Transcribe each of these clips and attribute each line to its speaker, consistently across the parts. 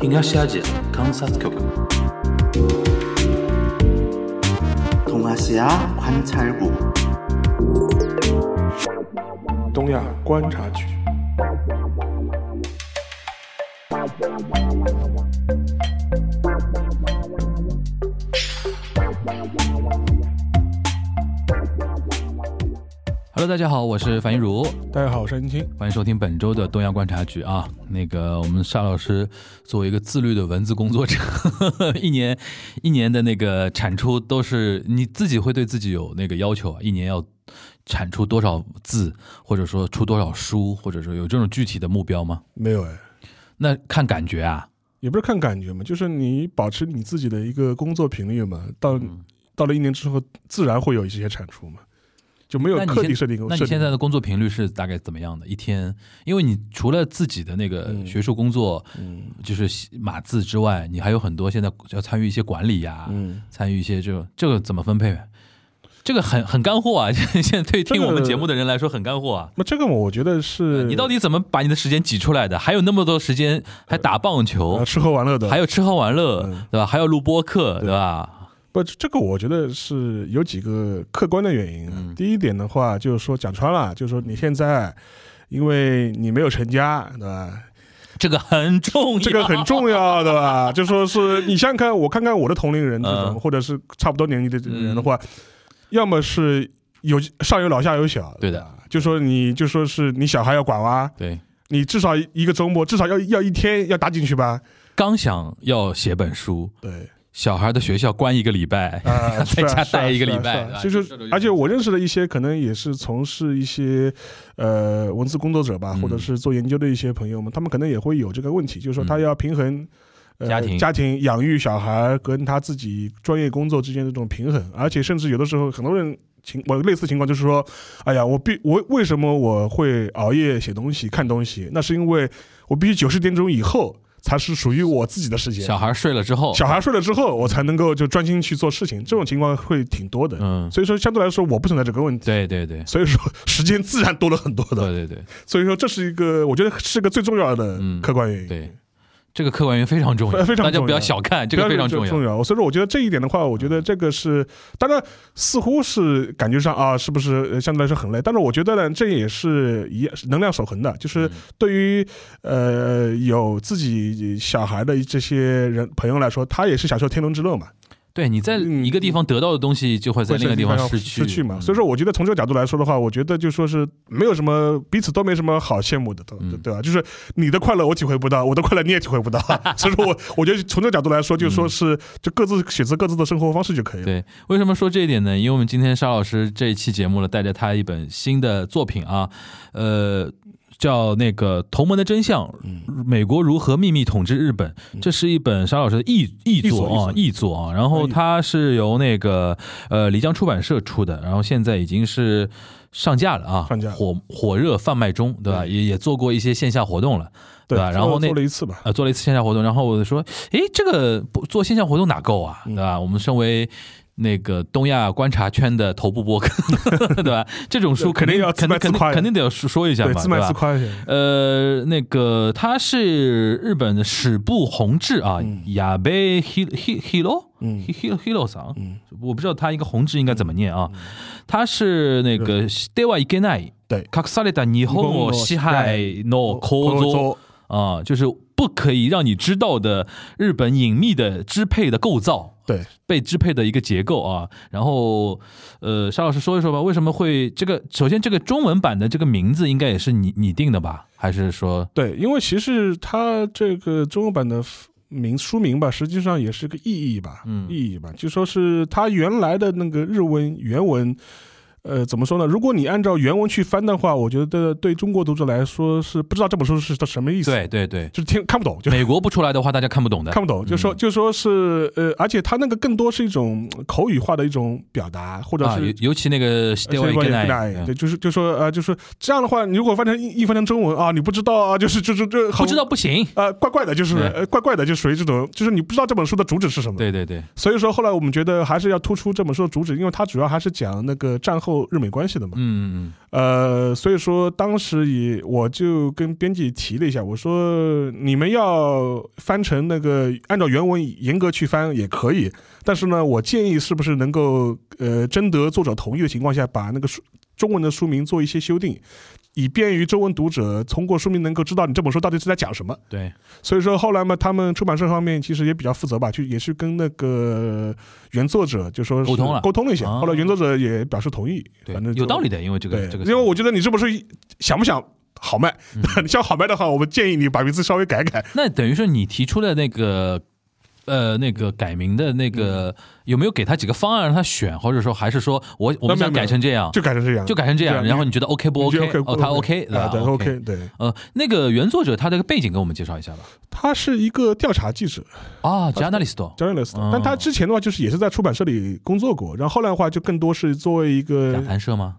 Speaker 1: 東アジア観察局
Speaker 2: 東アジア観察局
Speaker 3: 東亚观察局
Speaker 1: Hello，大家好，我是樊一茹，
Speaker 3: 大家好，我是安青。
Speaker 1: 欢迎收听本周的东亚观察局啊。那个，我们沙老师作为一个自律的文字工作者，一年一年的那个产出都是你自己会对自己有那个要求啊，一年要产出多少字，或者说出多少书，或者说有这种具体的目标吗？
Speaker 3: 没有哎，
Speaker 1: 那看感觉啊。
Speaker 3: 也不是看感觉嘛，就是你保持你自己的一个工作频率嘛，到、
Speaker 1: 嗯
Speaker 3: 到了一年之后，自然会有一些产出嘛，就没有
Speaker 1: 那你现
Speaker 3: 刻意设定。
Speaker 1: 那你现在的工作频率是大概怎么样的？一天，因为你除了自己的那个
Speaker 3: 嗯
Speaker 1: 学术工作，
Speaker 3: 嗯
Speaker 1: 就是码字之外，你还有很多现在要参与一些管理呀、
Speaker 3: 嗯，
Speaker 1: 参与一些这种这个怎么分配？这个很很干货啊！现在对听我们节目的人来说很干货啊！
Speaker 3: 那这个我觉得是
Speaker 1: 你到底怎么把你的时间挤出来的？还有那么多时间，还打棒球
Speaker 3: 呃，吃喝玩乐的，
Speaker 1: 还有吃喝玩乐，
Speaker 3: 嗯
Speaker 1: 对吧？还要录播客，对吧？
Speaker 3: 不，这个我觉得是有几个客观的原因第一点的话，就是说讲穿了，就是说你现在因为你没有成家，对吧？
Speaker 1: 这个很重要，
Speaker 3: 这个很重要，对吧？就说是你想想看，我看看我的同龄人这种，
Speaker 1: 嗯
Speaker 3: 或者是差不多年纪的人的话，要么是有上有老下有小，
Speaker 1: 对的，
Speaker 3: 就说你就说是你小孩要管哇，
Speaker 1: 对。
Speaker 3: 你至少一个周末至少要要一天要打进去吧，
Speaker 1: 刚想要写本书，
Speaker 3: 对。
Speaker 1: 小孩的学校关一个礼拜，
Speaker 3: 啊，
Speaker 1: 在家待一个礼拜
Speaker 3: 是啊是啊就是，而且我认识的一些可能也是从事一些呃文字工作者吧，
Speaker 1: 嗯
Speaker 3: 或者是做研究的一些朋友们，他们可能也会有这个问题，就是说他
Speaker 1: 嗯
Speaker 3: 要平衡。呃
Speaker 1: 家庭
Speaker 3: 家庭养育小孩跟他自己专业工作之间的这种平衡，而且甚至有的时候很多人情我类似情况就是说，哎呀，我必我为什么我会熬夜写东西看东西？那是因为我必须九十点钟以后才是属于我自己的时间。
Speaker 1: 小孩睡了之后，
Speaker 3: 小孩睡了之后，我才能够就专心去做事情。这种情况会挺多的，
Speaker 1: 嗯，
Speaker 3: 所以说相对来说我不存在这个问题。
Speaker 1: 对对对，
Speaker 3: 所以说时间自然多了很多的，
Speaker 1: 对对对
Speaker 3: 所以说这是一个我觉得是个最重要的
Speaker 1: 嗯
Speaker 3: 客观原因。
Speaker 1: 对，这个客观原因非常重要，
Speaker 3: 非常重要
Speaker 1: 大家不要小看这个非常重要。
Speaker 3: 重要。所以说我觉得这一点的话，我觉得这个是当然似乎是感觉上啊，是不是呃相对来说很累？但是我觉得呢，这也是一能量守恒的，就是
Speaker 1: 嗯
Speaker 3: 对于呃有自己小孩的这些人朋友来说，他也是享受天伦之乐嘛。
Speaker 1: 对，你在
Speaker 3: 嗯
Speaker 1: 一个地方得到的东西，就会在另一个地方失去
Speaker 3: 失去嘛。
Speaker 1: 嗯
Speaker 3: 所以说，我觉得从这个角度来说的话，我觉得就说是没有什么彼此都没什么好羡慕的，对
Speaker 1: 嗯
Speaker 3: 对吧？就是你的快乐我体会不到，我的快乐你也体会不到。所以说我我觉得从这个角度来说，就说是就各自选择各自的生活方式就可以了。
Speaker 1: 对，为什么说这一点呢？因为我们今天沙老师这一期节目呢，带着他一本新的作品啊，呃，叫那个《同盟的真相》，美国如何秘密统治日本。这是一本沙老师的译译作啊，译作啊。然后它是由那个呃漓江出版社出的，然后现在已经是上架了啊，
Speaker 3: 上架
Speaker 1: 火火热贩卖中，对吧？也也做过一些线下活动了。对吧然后那
Speaker 3: 做了一次吧，
Speaker 1: 呃，做了一次线下活动，然后我就说，诶，这个不做线下活动哪够啊，
Speaker 3: 嗯
Speaker 1: 对吧？我们身为那个东亚观察圈的头部播客，对吧？这种书肯定
Speaker 3: 肯定要自
Speaker 1: 肯定肯
Speaker 3: 卖自夸
Speaker 1: 定肯定得要说说一下
Speaker 3: 对，
Speaker 1: 嘛，
Speaker 3: 自卖
Speaker 1: 对吧？
Speaker 3: 自夸一下。
Speaker 1: 呃，那个他是日本的史部弘治啊
Speaker 3: 嗯，
Speaker 1: 亚贝 hi hi hiro
Speaker 3: 嗯
Speaker 1: hi hiro hiro 桑，
Speaker 3: 嗯，
Speaker 1: 我不知道他一个弘治应该怎么念啊？他是那个ではいけない
Speaker 3: 对
Speaker 1: 隠された日本を支配の構造。啊，就是不可以让你知道的日本隐秘的支配的构造，
Speaker 3: 对，
Speaker 1: 被支配的一个结构啊。然后，呃，沙老师说一说吧，为什么会这个？首先，这个中文版的这个名字应该也是你你定的吧？还是说，
Speaker 3: 对，因为其实它这个中文版的名书名吧，实际上也是个意义吧，
Speaker 1: 嗯
Speaker 3: 意义吧，就说是它原来的那个日文原文。呃，怎么说呢？如果你按照原文去翻的话，我觉得对中国读者来说是不知道这本书是什么意思，
Speaker 1: 对，对对，
Speaker 3: 就是听看不懂，就
Speaker 1: 美国不出来的话，大家看不懂的。
Speaker 3: 看不懂，就说就说是呃，而且他那个更多是一种口语化的一种表达，或者
Speaker 1: 啊，
Speaker 3: 是
Speaker 1: 尤尤其那个
Speaker 3: 就是就说呃，就是这样的话，你如果翻成一翻成中文啊，你不知道啊，就是就是这
Speaker 1: 不知道不行。
Speaker 3: 呃，怪怪的，就是
Speaker 1: 对
Speaker 3: 呃，怪怪的，就属于这种，就是你不知道这本书的主旨是什么。
Speaker 1: 对对对，
Speaker 3: 所以说后来我们觉得还是要突出这本书的主旨，因为它主要还是讲那个战后后日美关系的嘛。
Speaker 1: 嗯嗯
Speaker 3: 呃，所以说当时也我就跟编辑提了一下，我说你们要翻成那个按照原文严格去翻也可以，但是呢，我建议是不是能够呃征得作者同意的情况下，把那个书中文的书名做一些修订，以便于中文读者通过书名能够知道你这本书到底是在讲什么。
Speaker 1: 对，
Speaker 3: 所以说后来嘛，他们出版社方面其实也比较负责吧，去也是跟那个原作者就说
Speaker 1: 沟通了
Speaker 3: 沟通了一下，
Speaker 1: 啊
Speaker 3: 后来原作者也表示同意，
Speaker 1: 对
Speaker 3: 反正，
Speaker 1: 有道理的，因为这个，这个，
Speaker 3: 因为我觉得你这本书想不想好卖，想好卖的话，我们建议你把名字稍微改改。
Speaker 1: 那等于说你提出的那个。呃，那个改名的那个、有没有给他几个方案让他选，或者说还是说我我们想改成这样，
Speaker 3: 就改成这样，
Speaker 1: 就改成这样，然后你觉得 OK 不 OK？他 OK 对吧
Speaker 3: 啊，对 OK，对，
Speaker 1: 呃，那个原作者他这个背景给我们介绍一下吧。
Speaker 3: 他是一个调查记者。
Speaker 1: 啊
Speaker 3: ，journalist，journalist，
Speaker 1: 哦。
Speaker 3: 但他之前的话就是也是在出版社里工作过，然后后来的话就更多是作为一个
Speaker 1: 讲谈社吗？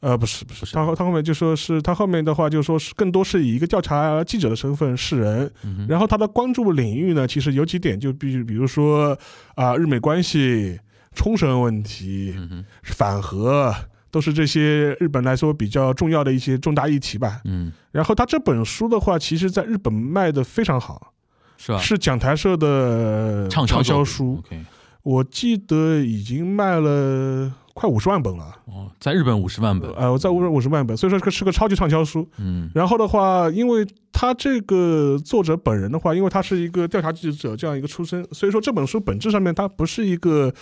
Speaker 3: 呃，不是不是，他后他后面就说是他后面的话就说是更多是以一个调查记者的身份示人，
Speaker 1: 嗯
Speaker 3: 然后他的关注领域呢，其实有几点就比比如说啊、日美关系、冲绳问题、
Speaker 1: 嗯，
Speaker 3: 反核，都是这些日本来说比较重要的一些重大议题吧。
Speaker 1: 嗯，
Speaker 3: 然后他这本书的话，其实在日本卖的非常好，
Speaker 1: 是吧？
Speaker 3: 是讲台社的
Speaker 1: 畅销
Speaker 3: 书我记得已经卖了快五十万本了。
Speaker 1: 哦，在日本五十万本，
Speaker 3: 呃，我在五五十万本，所以说是个是个超级畅销书。
Speaker 1: 嗯
Speaker 3: 然后的话，因为他这个作者本人的话，因为他是一个调查记者这样一个出身，所以说这本书本质上面它不是一个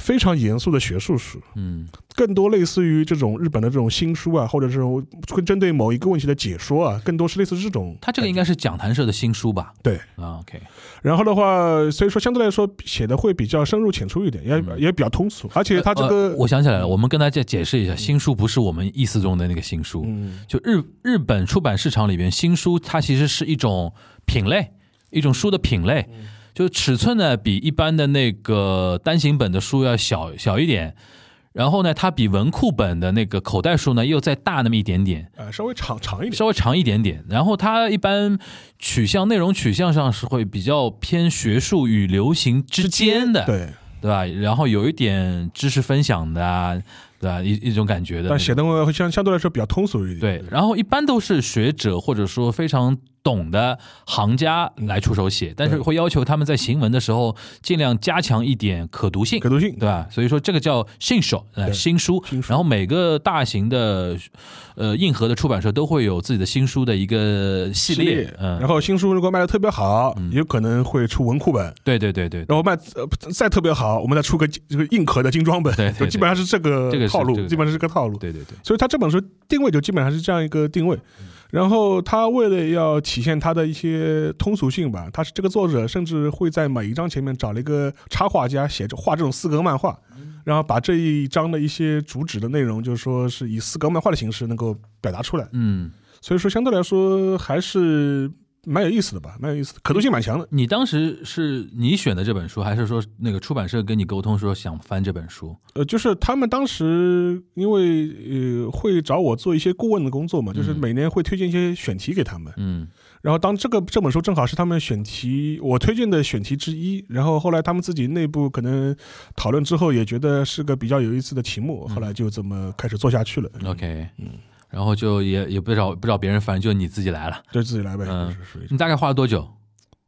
Speaker 3: 非常严肃的学术书，
Speaker 1: 嗯
Speaker 3: 更多类似于这种日本的这种新书啊，或者这种会针对某一个问题的解说啊，更多是类似这种。
Speaker 1: 他这个应该是讲坛社的新书吧？
Speaker 3: 对。
Speaker 1: 啊，OK，
Speaker 3: 然后的话，所以说相对来说写的会比较深入浅出一点，也、也比较通俗，而且他这个、
Speaker 1: 呃我想起来了，我们跟大家解释一下，新书不是我们意思中的那个新书，
Speaker 3: 嗯
Speaker 1: 就日日本出版市场里边，新书它其实是一种品类，一种书的品类，就尺寸呢比一般的那个单行本的书要小小一点，然后呢，它比文库本的那个口袋书呢又再大那么一点点，
Speaker 3: 呃稍微长长一点。
Speaker 1: 稍微长一点点。然后它一般取向内容取向上是会比较偏学术与流行之间的，
Speaker 3: 对，
Speaker 1: 对吧？然后有一点知识分享的啊，对吧？一一种感觉的
Speaker 3: 但写的会相相对来说比较通俗一点。
Speaker 1: 对，然后一般都是学者或者说非常懂的行家来出手写，但是会要求他们在行文的时候尽量加强一点可读性，
Speaker 3: 可读性。
Speaker 1: 对吧？所以说这个叫信手，呃，新书。然后每个大型的呃硬核的出版社都会有自己的新书的一个系列，嗯，
Speaker 3: 然后新书如果卖的特别好，也有可能会出文库本。
Speaker 1: 对对对对，
Speaker 3: 然后卖呃再特别好，我们再出个这个硬壳的精装本，
Speaker 1: 对
Speaker 3: 基本上是这个
Speaker 1: 这个
Speaker 3: 套路，
Speaker 1: 这个
Speaker 3: 基本上是这个套路。
Speaker 1: 对对对，
Speaker 3: 所以他这本书定位就基本上是这样一个定位。然后他为了要体现他的一些通俗性吧，他是这个作者甚至会在每一章前面找了一个插画家写着画这种四格漫画，然后把这一章的一些主旨的内容，就是说是以四格漫画的形式能够表达出来。
Speaker 1: 嗯，
Speaker 3: 所以说相对来说还是蛮有意思的吧，蛮有意思的，可读性蛮强的。
Speaker 1: 你当时是你选的这本书，还是说那个出版社跟你沟通说想翻这本书？
Speaker 3: 呃，就是他们当时因为呃会找我做一些顾问的工作嘛，就是每年会推荐一些选题给他们。
Speaker 1: 嗯
Speaker 3: 然后当这个这本书正好是他们选题我推荐的选题之一，然后后来他们自己内部可能讨论之后也觉得是个比较有意思的题目，后来就这么开始做下去了。
Speaker 1: ，OK，嗯，然后就也也不找不找别人翻，就你自己来了。
Speaker 3: 就自己来呗，
Speaker 1: 嗯你大概花了多久？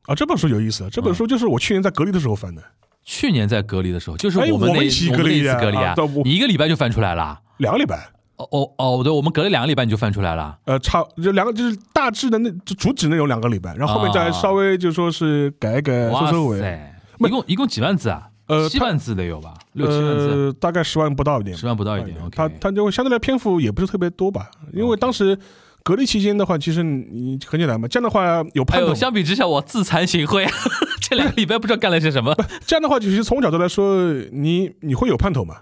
Speaker 3: 啊。这本书有意思，这本书就是我去年在隔离的时候翻的，
Speaker 1: 去年在隔离的时候，就是
Speaker 3: 哎
Speaker 1: 我们那、
Speaker 3: 一起
Speaker 1: 我们那一
Speaker 3: 隔离啊
Speaker 1: 次隔离
Speaker 3: 啊
Speaker 1: 一个礼拜就翻出来了。
Speaker 3: 两个礼拜。
Speaker 1: 哦哦哦，对，我们隔了两个礼拜你就翻出来了。
Speaker 3: 呃，差就两个就是大致的那就主旨内容两个礼拜，然后后面再
Speaker 1: 啊
Speaker 3: 稍微就说是改一改收收尾，
Speaker 1: 塞，一共一共几万字啊？
Speaker 3: 呃
Speaker 1: 七万字得有吧？六七万字，
Speaker 3: 呃，大概十万不到一点，
Speaker 1: 十万不到一点。
Speaker 3: 它它就相对来篇幅也不是特别多吧，因为当时隔离期间的话，其实你很简单嘛，这样的话有盼头，
Speaker 1: 相比之下，我自惭形秽，这两个礼拜不知道干了些什么。
Speaker 3: 这样的话，其实从我角度来说，你你会有盼头嘛。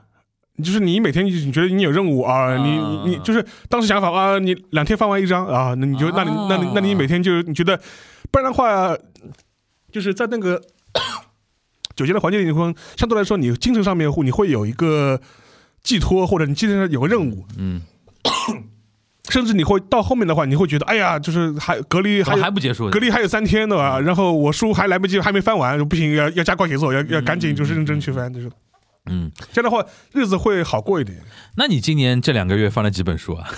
Speaker 3: 就是你每天你你觉得你有任务啊，你你你就是当时想法啊，你两天翻完一张啊，那你就那你那你那你每天就你觉得，不然的话，就是在那个酒店的环境里头，相对来说你精神上面会你会有一个寄托，或者你精神上有个任务，
Speaker 1: 嗯，
Speaker 3: 甚至你会到后面的话，你会觉得哎呀，就是还隔离还
Speaker 1: 还不结束？
Speaker 3: 隔离还有三天的吧，然后我书还来不及，还没翻完，不行，要要加快节奏，要要赶紧就是认真去翻，就是
Speaker 1: 嗯，
Speaker 3: 这样的话日子会好过一点。
Speaker 1: 那你今年这两个月翻了几本书啊？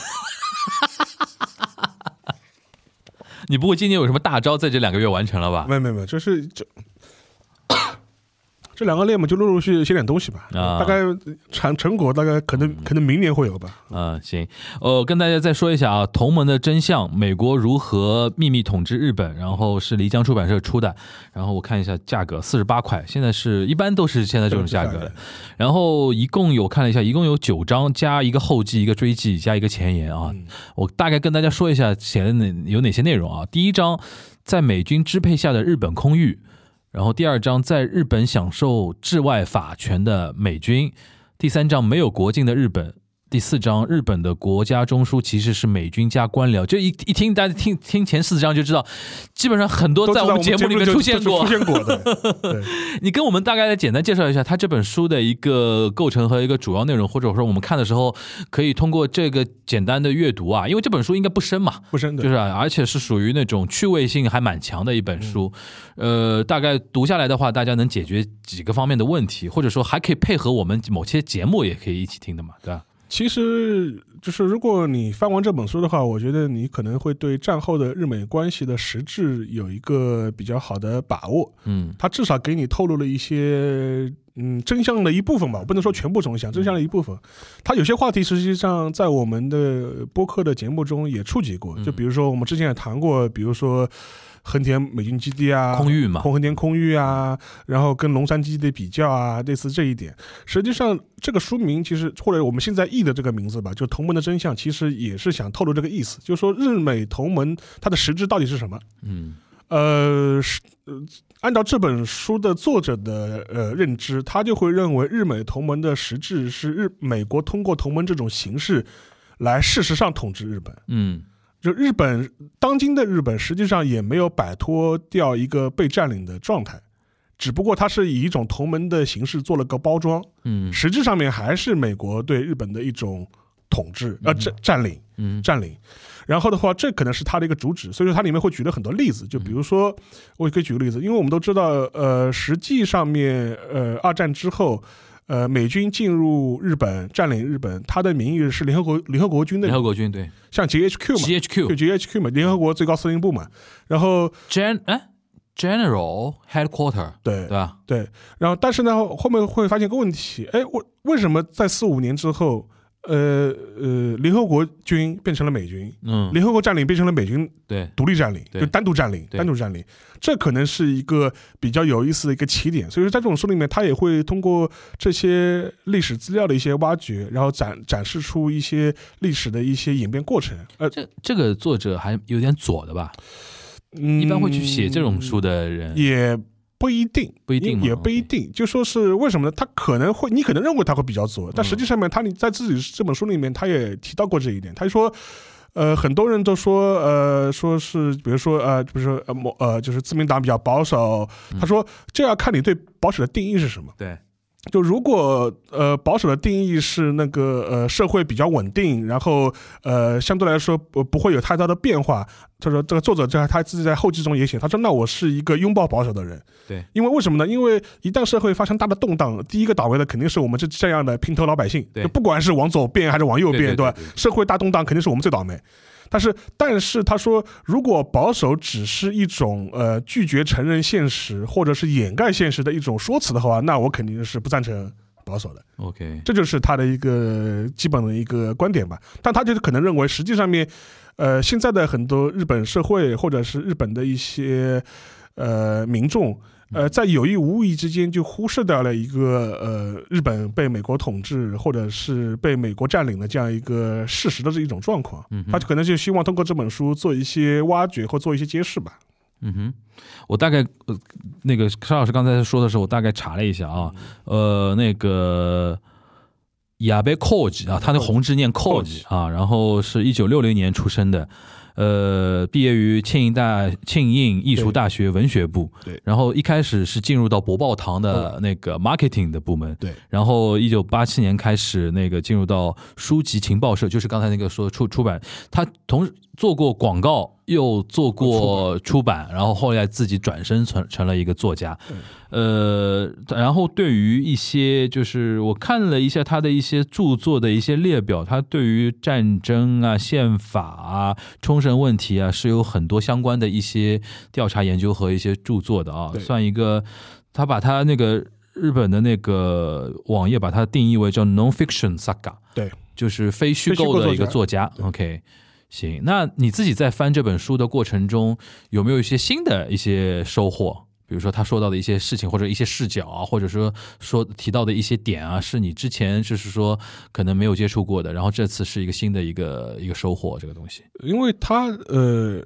Speaker 1: 你不会今年有什么大招在这两个月完成了吧？
Speaker 3: 没有没有没有，就是这这两个类目，就陆陆续续写点东西吧。
Speaker 1: 啊
Speaker 3: 大概成成果大概可能可能明年会有吧。
Speaker 1: 嗯，行，呃，跟大家再说一下啊，《同盟的真相：美国如何秘密统治日本》，然后是漓江出版社出的，然后我看一下价格，四十八块，现在是一般都是现在这种价格的。然后一共有看了一下，一共有九章，加一个后记、一个追记、加一个前言啊。我大概跟大家说一下写的哪有哪些内容啊。第一章，在美军支配下的日本空域。然后第二章，在日本享受治外法权的美军；第三章，没有国境的日本；第四章，日本的国家中枢其实是美军加官僚。就一一听，大家听听前四章就知道，基本上很多在我们节目里面出现过
Speaker 3: 出。现过的。
Speaker 1: 你跟我们大概的简单介绍一下他这本书的一个构成和一个主要内容，或者说我们看的时候可以通过这个简单的阅读啊，因为这本书应该不深嘛，
Speaker 3: 不深的。
Speaker 1: 就是啊，而且是属于那种趣味性还蛮强的一本书，呃，大概读下来的话，大家能解决几个方面的问题，或者说还可以配合我们某些节目也可以一起听的嘛，对吧？
Speaker 3: 其实就是如果你翻完这本书的话，我觉得你可能会对战后的日美关系的实质有一个比较好的把握。
Speaker 1: 嗯
Speaker 3: 它至少给你透露了一些嗯真相的一部分吧，我不能说全部真相，真相的一部分。它有些话题实际上在我们的播客的节目中也触及过，就比如说我们之前也谈过，比如说横田美军基地啊，
Speaker 1: 空域嘛
Speaker 3: 横田空域啊，然后跟龙山基地的比较啊，类似这一点。实际上，这个书名其实或者我们现在译的这个名字吧，就“同盟的真相”，其实也是想透露这个意思，就是说日美同盟它的实质到底是什么。
Speaker 1: 嗯
Speaker 3: 呃，是呃，按照这本书的作者的呃认知，他就会认为日美同盟的实质是日美国通过同盟这种形式来事实上统治日本。
Speaker 1: 嗯
Speaker 3: 就日本当今的日本实际上也没有摆脱掉一个被占领的状态，只不过它是以一种同盟的形式做了个包装，
Speaker 1: 嗯
Speaker 3: 实质上面还是美国对日本的一种统治呃占占领。
Speaker 1: 嗯
Speaker 3: 占领。然后的话，这可能是它的一个主旨，所以说它里面会举了很多例子，就比如说，我可以举个例子，因为我们都知道，呃，实际上面，呃，二战之后，呃，美军进入日本占领日本，它的名义是联合国联合国军的
Speaker 1: 联，合国军对
Speaker 3: 像 GHQ 嘛
Speaker 1: ，GHQ
Speaker 3: 就 GHQ 嘛，联合国最高司令部嘛，然后
Speaker 1: Gen 哎 General Headquarter
Speaker 3: 对
Speaker 1: 对吧？
Speaker 3: 对，然后但是呢，后面会发现个问题，哎，为为什么在四五年之后，呃呃，联合国军变成了美军，
Speaker 1: 嗯，
Speaker 3: 联合国占领变成了美军
Speaker 1: 对
Speaker 3: 独立占领，
Speaker 1: 对
Speaker 3: 就单独占领，
Speaker 1: 对
Speaker 3: 单独占领，这可能是一个比较有意思的一个起点。所以说，在这种书里面，他也会通过这些历史资料的一些挖掘，然后展展示出一些历史的一些演变过程。呃，
Speaker 1: 这这个作者还有点左的吧？
Speaker 3: 嗯
Speaker 1: 一般会去写这种书的人，
Speaker 3: 也不一定，
Speaker 1: 不一定
Speaker 3: 也不一定。就说是为什么呢？他可能会，你可能认为他会比较左，但实际上面他你在自己这本书里面，他也提到过这一点。他就说。呃，很多人都说，呃，说是，比如说，呃，比如说，呃，某，呃，就是自民党比较保守。他说，这要看你对保守的定义是什么。
Speaker 1: 对，
Speaker 3: 就如果呃保守的定义是那个呃社会比较稳定，然后呃相对来说不不会有太大的变化。他说这个作者在他自己在后记中也写，他说那我是一个拥抱保守的人。
Speaker 1: 对，
Speaker 3: 因为为什么呢？因为一旦社会发生大的动荡，第一个倒霉的肯定是我们这这样的平头老百姓。
Speaker 1: 对
Speaker 3: 就不管是往左变还是往右变，吧
Speaker 1: 对对对对？
Speaker 3: 社会大动荡肯定是我们最倒霉。但是，但是他说，如果保守只是一种呃拒绝承认现实或者是掩盖现实的一种说辞的话，那我肯定是不赞成保守的。
Speaker 1: OK，
Speaker 3: 这就是他的一个基本的一个观点吧。但他就是可能认为，实际上面，呃，现在的很多日本社会或者是日本的一些呃民众，呃，在有意无意之间就忽视掉了一个呃日本被美国统治或者是被美国占领的这样一个事实的这一种状况。
Speaker 1: 嗯哼
Speaker 3: 他可能就希望通过这本书做一些挖掘或做一些揭示吧。
Speaker 1: 嗯哼，我大概呃，那个沙老师刚才说的时候，我大概查了一下啊，呃，那个亚贝寇吉啊，他的红字念寇吉啊，然后是一九六零年出生的，呃，毕业于庆应大庆应艺术大学文学部，
Speaker 3: 对。
Speaker 1: 然后一开始是进入到博报堂的那个 marketing 的部门，
Speaker 3: 对，
Speaker 1: 然后一九八七年开始那个进入到书籍情报社，就是刚才那个说出出版，他同时做过广告。又做过出版，然后后来自己转身成成了一个作家。呃，然后对于一些就是我看了一下他的一些著作的一些列表，他对于战争啊、宪法啊、冲绳问题啊是有很多相关的一些调查研究和一些著作的啊，算一个他把他那个日本的那个网页把它定义为叫 non-fiction saga，
Speaker 3: 对，
Speaker 1: 就是非虚构的一个作家。
Speaker 3: 对
Speaker 1: OK，行，那你自己在翻这本书的过程中，有没有一些新的一些收获？比如说他说到的一些事情，或者一些视角啊，或者说说提到的一些点啊，是你之前就是说可能没有接触过的，然后这次是一个新的一个一个收获，这个东西。
Speaker 3: 因为他呃，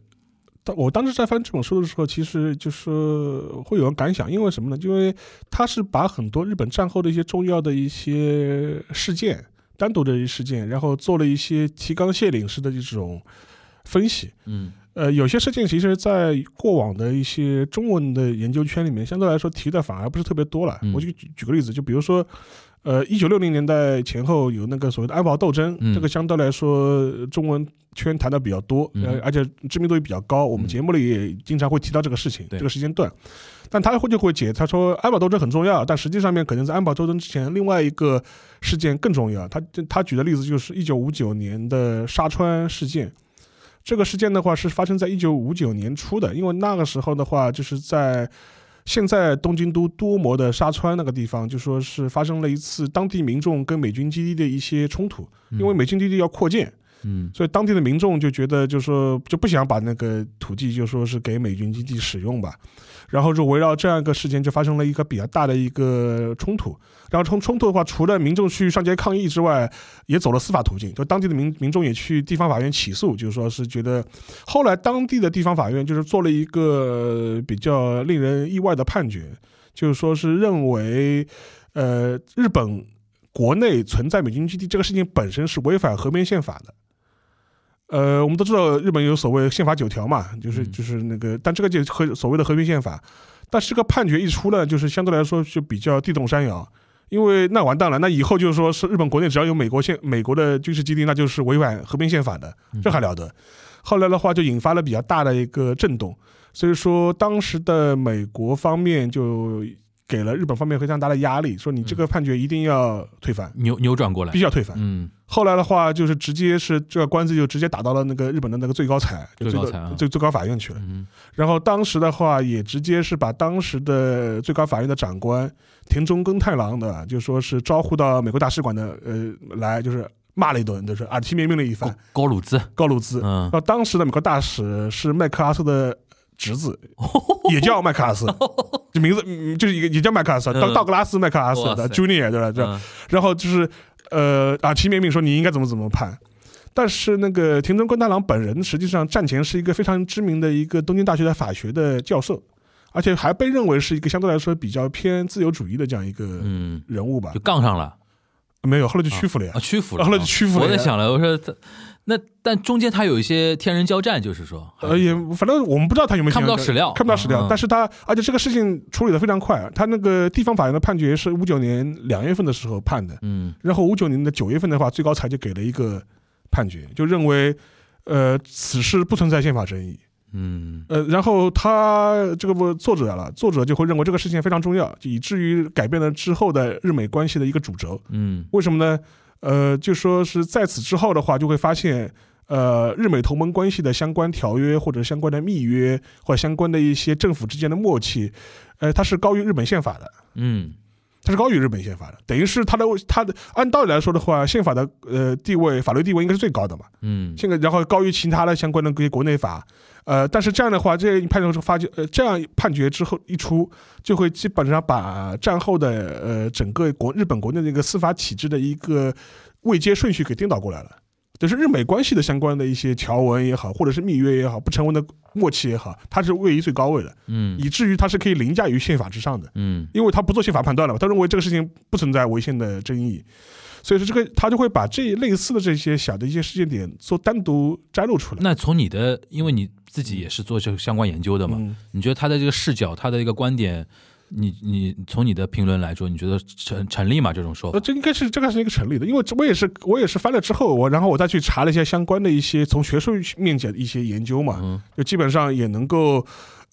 Speaker 3: 当我当时在翻这本书的时候，其实就是会有个感想，因为什么呢？因为他是把很多日本战后的一些重要的一些事件，单独的一些事件，然后做了一些提纲挈领式的这种分析。
Speaker 1: 嗯
Speaker 3: 呃，有些事情其实，在过往的一些中文的研究圈里面，相对来说提的反而不是特别多了。
Speaker 1: 嗯
Speaker 3: 我就举举个例子，就比如说，呃，一九六零年代前后有那个所谓的安保斗争，
Speaker 1: 嗯
Speaker 3: 这个相对来说呃中文圈谈的比较多，而且知名度也比较高。我们
Speaker 1: 嗯
Speaker 3: 节目里也经常会提到这个事情，
Speaker 1: 对
Speaker 3: 这个时间段。但他会就会解，他说安保斗争很重要，但实际上面可能在安保斗争之前，另外一个事件更重要。他他举的例子就是一九五九年的沙川事件。这个事件的话是发生在一九五九年初的，因为那个时候的话，就是在现在东京都多摩的沙川那个地方，就说是发生了一次当地民众跟美军基地的一些冲突，因为美军基地要扩建，
Speaker 1: 嗯嗯
Speaker 3: 所以当地的民众就觉得，就说就不想把那个土地就说是给美军基地使用吧，然后就围绕这样一个事件就发生了一个比较大的一个冲突。然后冲冲突的话，除了民众去上街抗议之外，也走了司法途径，就当地的民民众也去地方法院起诉，就是说是觉得，后来当地的地方法院就是做了一个比较令人意外的判决，就是说是认为，呃，日本国内存在美军基地这个事情本身是违反和平宪法的。呃，我们都知道日本有所谓宪法九条嘛，就是
Speaker 1: 嗯。
Speaker 3: 就是那个，但这个就和所谓的和平宪法，但是这个判决一出呢，就是相对来说就比较地动山摇，因为那完蛋了，那以后就是说是日本国内只要有美国宪美国的军事基地，那就是违反和平宪法的，这还了得？后来的话就引发了比较大的一个震动，所以说当时的美国方面就给了日本方面非常大的压力，说你这个判决一定要推翻，
Speaker 1: 扭扭转过来。
Speaker 3: 必须，要推翻。
Speaker 1: 嗯
Speaker 3: 后来的话，就是直接是这个官司就直接打到了那个日本的那个最高裁，就最
Speaker 1: 最高裁啊。
Speaker 3: 最最高法院去了。
Speaker 1: 嗯。
Speaker 3: 然后当时的话，也直接是把当时的最高法院的长官田中耕太郎的，就说是招呼到美国大使馆的呃来，就是骂了一顿，就是耳提面命了一番。
Speaker 1: 高，高鲁兹，
Speaker 3: 高鲁兹。
Speaker 1: 嗯。
Speaker 3: 然后当时的美国大使是麦克阿瑟的侄子，也叫麦克阿瑟，这名字嗯就是也也叫麦克阿瑟，道
Speaker 1: 嗯。
Speaker 3: 道格拉斯麦克阿瑟的 Junior 对吧？这
Speaker 1: 嗯。
Speaker 3: 然后就是呃啊，齐明明说你应该怎么怎么判。但是那个田中官太郎本人实际上战前是一个非常知名的一个东京大学的法学的教授，而且还被认为是一个相对来说比较偏自由主义的这样一个
Speaker 1: 嗯，
Speaker 3: 人物吧
Speaker 1: 就。杠上了
Speaker 3: 没有，后来就屈服了呀
Speaker 1: 啊，。屈服了，
Speaker 3: 后来就屈服了
Speaker 1: 我在想了，我说他那但中间他有一些天人交战，就是说，
Speaker 3: 呃，也反正我们不知道他有没有
Speaker 1: 看不到史料
Speaker 3: 看不到史料。
Speaker 1: 嗯
Speaker 3: 但是他，而且这个事情处理的非常快，他那个地方法院的判决是五九年两月份的时候判的，
Speaker 1: 嗯
Speaker 3: 然后五九年的九月份的话，最高裁就给了一个判决，就认为，呃，此事不存在宪法争议。
Speaker 1: 嗯
Speaker 3: 呃，然后他这个不作者了，作者就会认为这个事情非常重要，以至于改变了之后的日美关系的一个主轴。
Speaker 1: 嗯
Speaker 3: 为什么呢？呃，就说是在此之后的话，就会发现，呃，日美同盟关系的相关条约或者相关的密约或者相关的一些政府之间的默契，呃，它是高于日本宪法的。
Speaker 1: 嗯
Speaker 3: 它是高于日本宪法的，等于是它的它的按道理来说的话，宪法的呃地位法律地位应该是最高的嘛。
Speaker 1: 嗯
Speaker 3: 现在然后高于其他的相关的这些国内法，呃，但是这样的话，这一判决之后发觉，呃，这样判决之后一出，就会基本上把战后的呃整个国日本国内的一个司法体制的一个位阶顺序给颠倒过来了。就是日美关系的相关的一些条文也好，或者是密约也好，不成文的默契也好，它是位于最高位的，
Speaker 1: 嗯
Speaker 3: 以至于它是可以凌驾于宪法之上的。
Speaker 1: 嗯
Speaker 3: 因为他不做宪法判断了嘛，他认为这个事情不存在违宪的争议，所以说这个他就会把这类似的这些小的一些事件点做单独摘录出来。
Speaker 1: 那从你的，因为你自己也是做这个相关研究的嘛，
Speaker 3: 嗯，
Speaker 1: 你觉得他的这个视角，他的一个观点，你你从你的评论来说，你觉得成成立吗？这种说
Speaker 3: 呃，
Speaker 1: 法？
Speaker 3: 这应该是这个是一个成立的，因为我也是我也是翻了之后，我然后我再去查了一下相关的一些从学术面讲的一些研究嘛，
Speaker 1: 嗯
Speaker 3: 就基本上也能够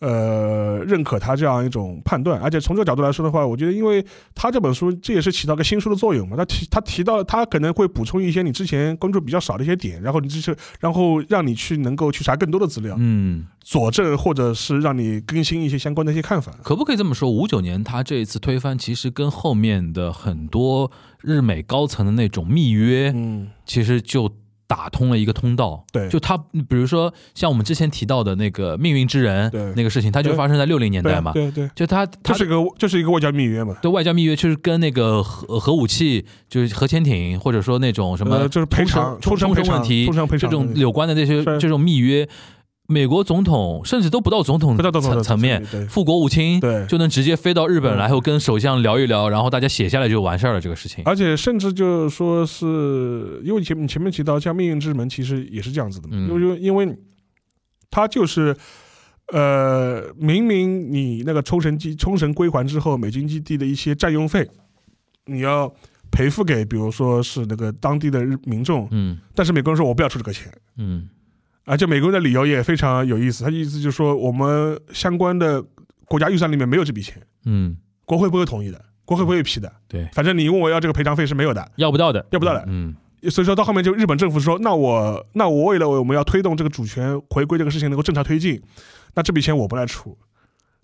Speaker 3: 呃认可他这样一种判断，而且从这个角度来说的话，我觉得因为他这本书这也是起到个新书的作用嘛，他提他提到他可能会补充一些你之前关注比较少的一些点，然后你就是然后让你去能够去查更多的资料，
Speaker 1: 嗯，
Speaker 3: 佐证或者是让你更新一些相关的一些看法。
Speaker 1: 可不可以这么说？五九年他这一次推翻，其实跟后面的很多日美高层的那种密约，
Speaker 3: 嗯，
Speaker 1: 其实就打通了一个通道。
Speaker 3: 对
Speaker 1: 就他，比如说像我们之前提到的那个命运之人
Speaker 3: 对
Speaker 1: 那个事情，它就发生在六零年代嘛。
Speaker 3: 对对，
Speaker 1: 就他，他
Speaker 3: 这是一个就是一个外交密约嘛。
Speaker 1: 对外交密约，就是跟那个核核武器，就是核潜艇，或者说那种什么
Speaker 3: 呃就是赔偿
Speaker 1: 冲
Speaker 3: 偿
Speaker 1: 问题，
Speaker 3: 冲偿赔偿
Speaker 1: 这种有关的这些这种密约，美国总统甚至都不到总统层层面，副国务卿
Speaker 3: 对。
Speaker 1: 就能直接飞到日本，
Speaker 3: 嗯
Speaker 1: 然后跟首相聊一聊，然后大家写下来就完事儿了。这个事情，
Speaker 3: 而且甚至就是说是因为前你前面提到像命运之门，其实也是这样子的因为因为他就是。呃，明明你那个冲绳基冲绳归还之后，美军基地的一些占用费，你要赔付给，比如说是那个当地的日民众，
Speaker 1: 嗯。
Speaker 3: 但是美国人说我不要出这个钱，
Speaker 1: 嗯
Speaker 3: 而且美国人的理由也非常有意思，他的意思就是说我们相关的国家预算里面没有这笔钱，
Speaker 1: 嗯，
Speaker 3: 国会不会同意的，国会不会批的，
Speaker 1: 对，
Speaker 3: 反正你问我要这个赔偿费是没有的，
Speaker 1: 要不到的，
Speaker 3: 要不到的。
Speaker 1: 嗯。
Speaker 3: 所以说到后面就日本政府说，那我那我为了我们要推动这个主权回归这个事情能够正常推进，那这笔钱我不来出，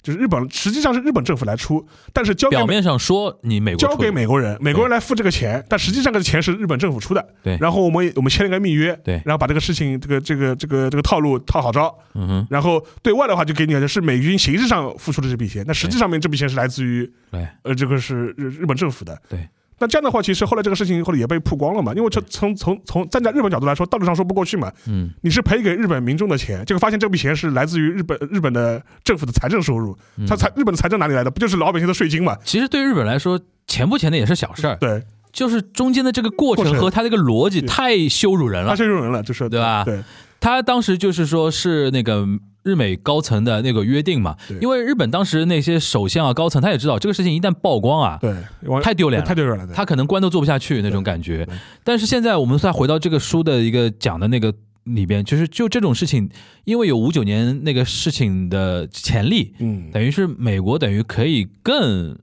Speaker 3: 就是日本实际上是日本政府来出，但是交给
Speaker 1: 表面上说你美国
Speaker 3: 交给美国人，美国人来付这个钱，但实际上这个钱是日本政府出的。
Speaker 1: 对。
Speaker 3: 然后我们我们签了一个密约，
Speaker 1: 对。
Speaker 3: 然后把这个事情这个这个这个这个套路套好招，
Speaker 1: 嗯哼，
Speaker 3: 然后对外的话就给你的是美军形式上付出的这笔钱，那实际上面这笔钱是来自于
Speaker 1: 对，
Speaker 3: 呃这个是日日本政府的。
Speaker 1: 对。
Speaker 3: 那这样的话，其实后来这个事情后来也被曝光了嘛，因为从从从从站在日本角度来说，道理上说不过去嘛。
Speaker 1: 嗯。
Speaker 3: 你是赔给日本民众的钱，结果发现这笔钱是来自于日本日本的政府的财政收入，
Speaker 1: 嗯。
Speaker 3: 他财日本的财政哪里来的？不就是老百姓的税金嘛？
Speaker 1: 其实对日本来说，钱不钱的也是小事儿，
Speaker 3: 对，
Speaker 1: 就是中间的这个过程和他这个逻辑太羞辱人了。
Speaker 3: 太羞辱人了，就是
Speaker 1: 对吧？
Speaker 3: 对，
Speaker 1: 他当时就是说是那个日美高层的那个约定嘛，因为日本当时那些首相啊、高层，他也知道这个事情一旦曝光啊，
Speaker 3: 对，
Speaker 1: 太丢脸了
Speaker 3: 太丢脸了。
Speaker 1: 他可能官都做不下去那种感觉。但是现在我们再回到这个书的一个讲的那个里边，就是就这种事情，因为有五九年那个事情的潜力，
Speaker 3: 嗯，
Speaker 1: 等于是美国等于可以更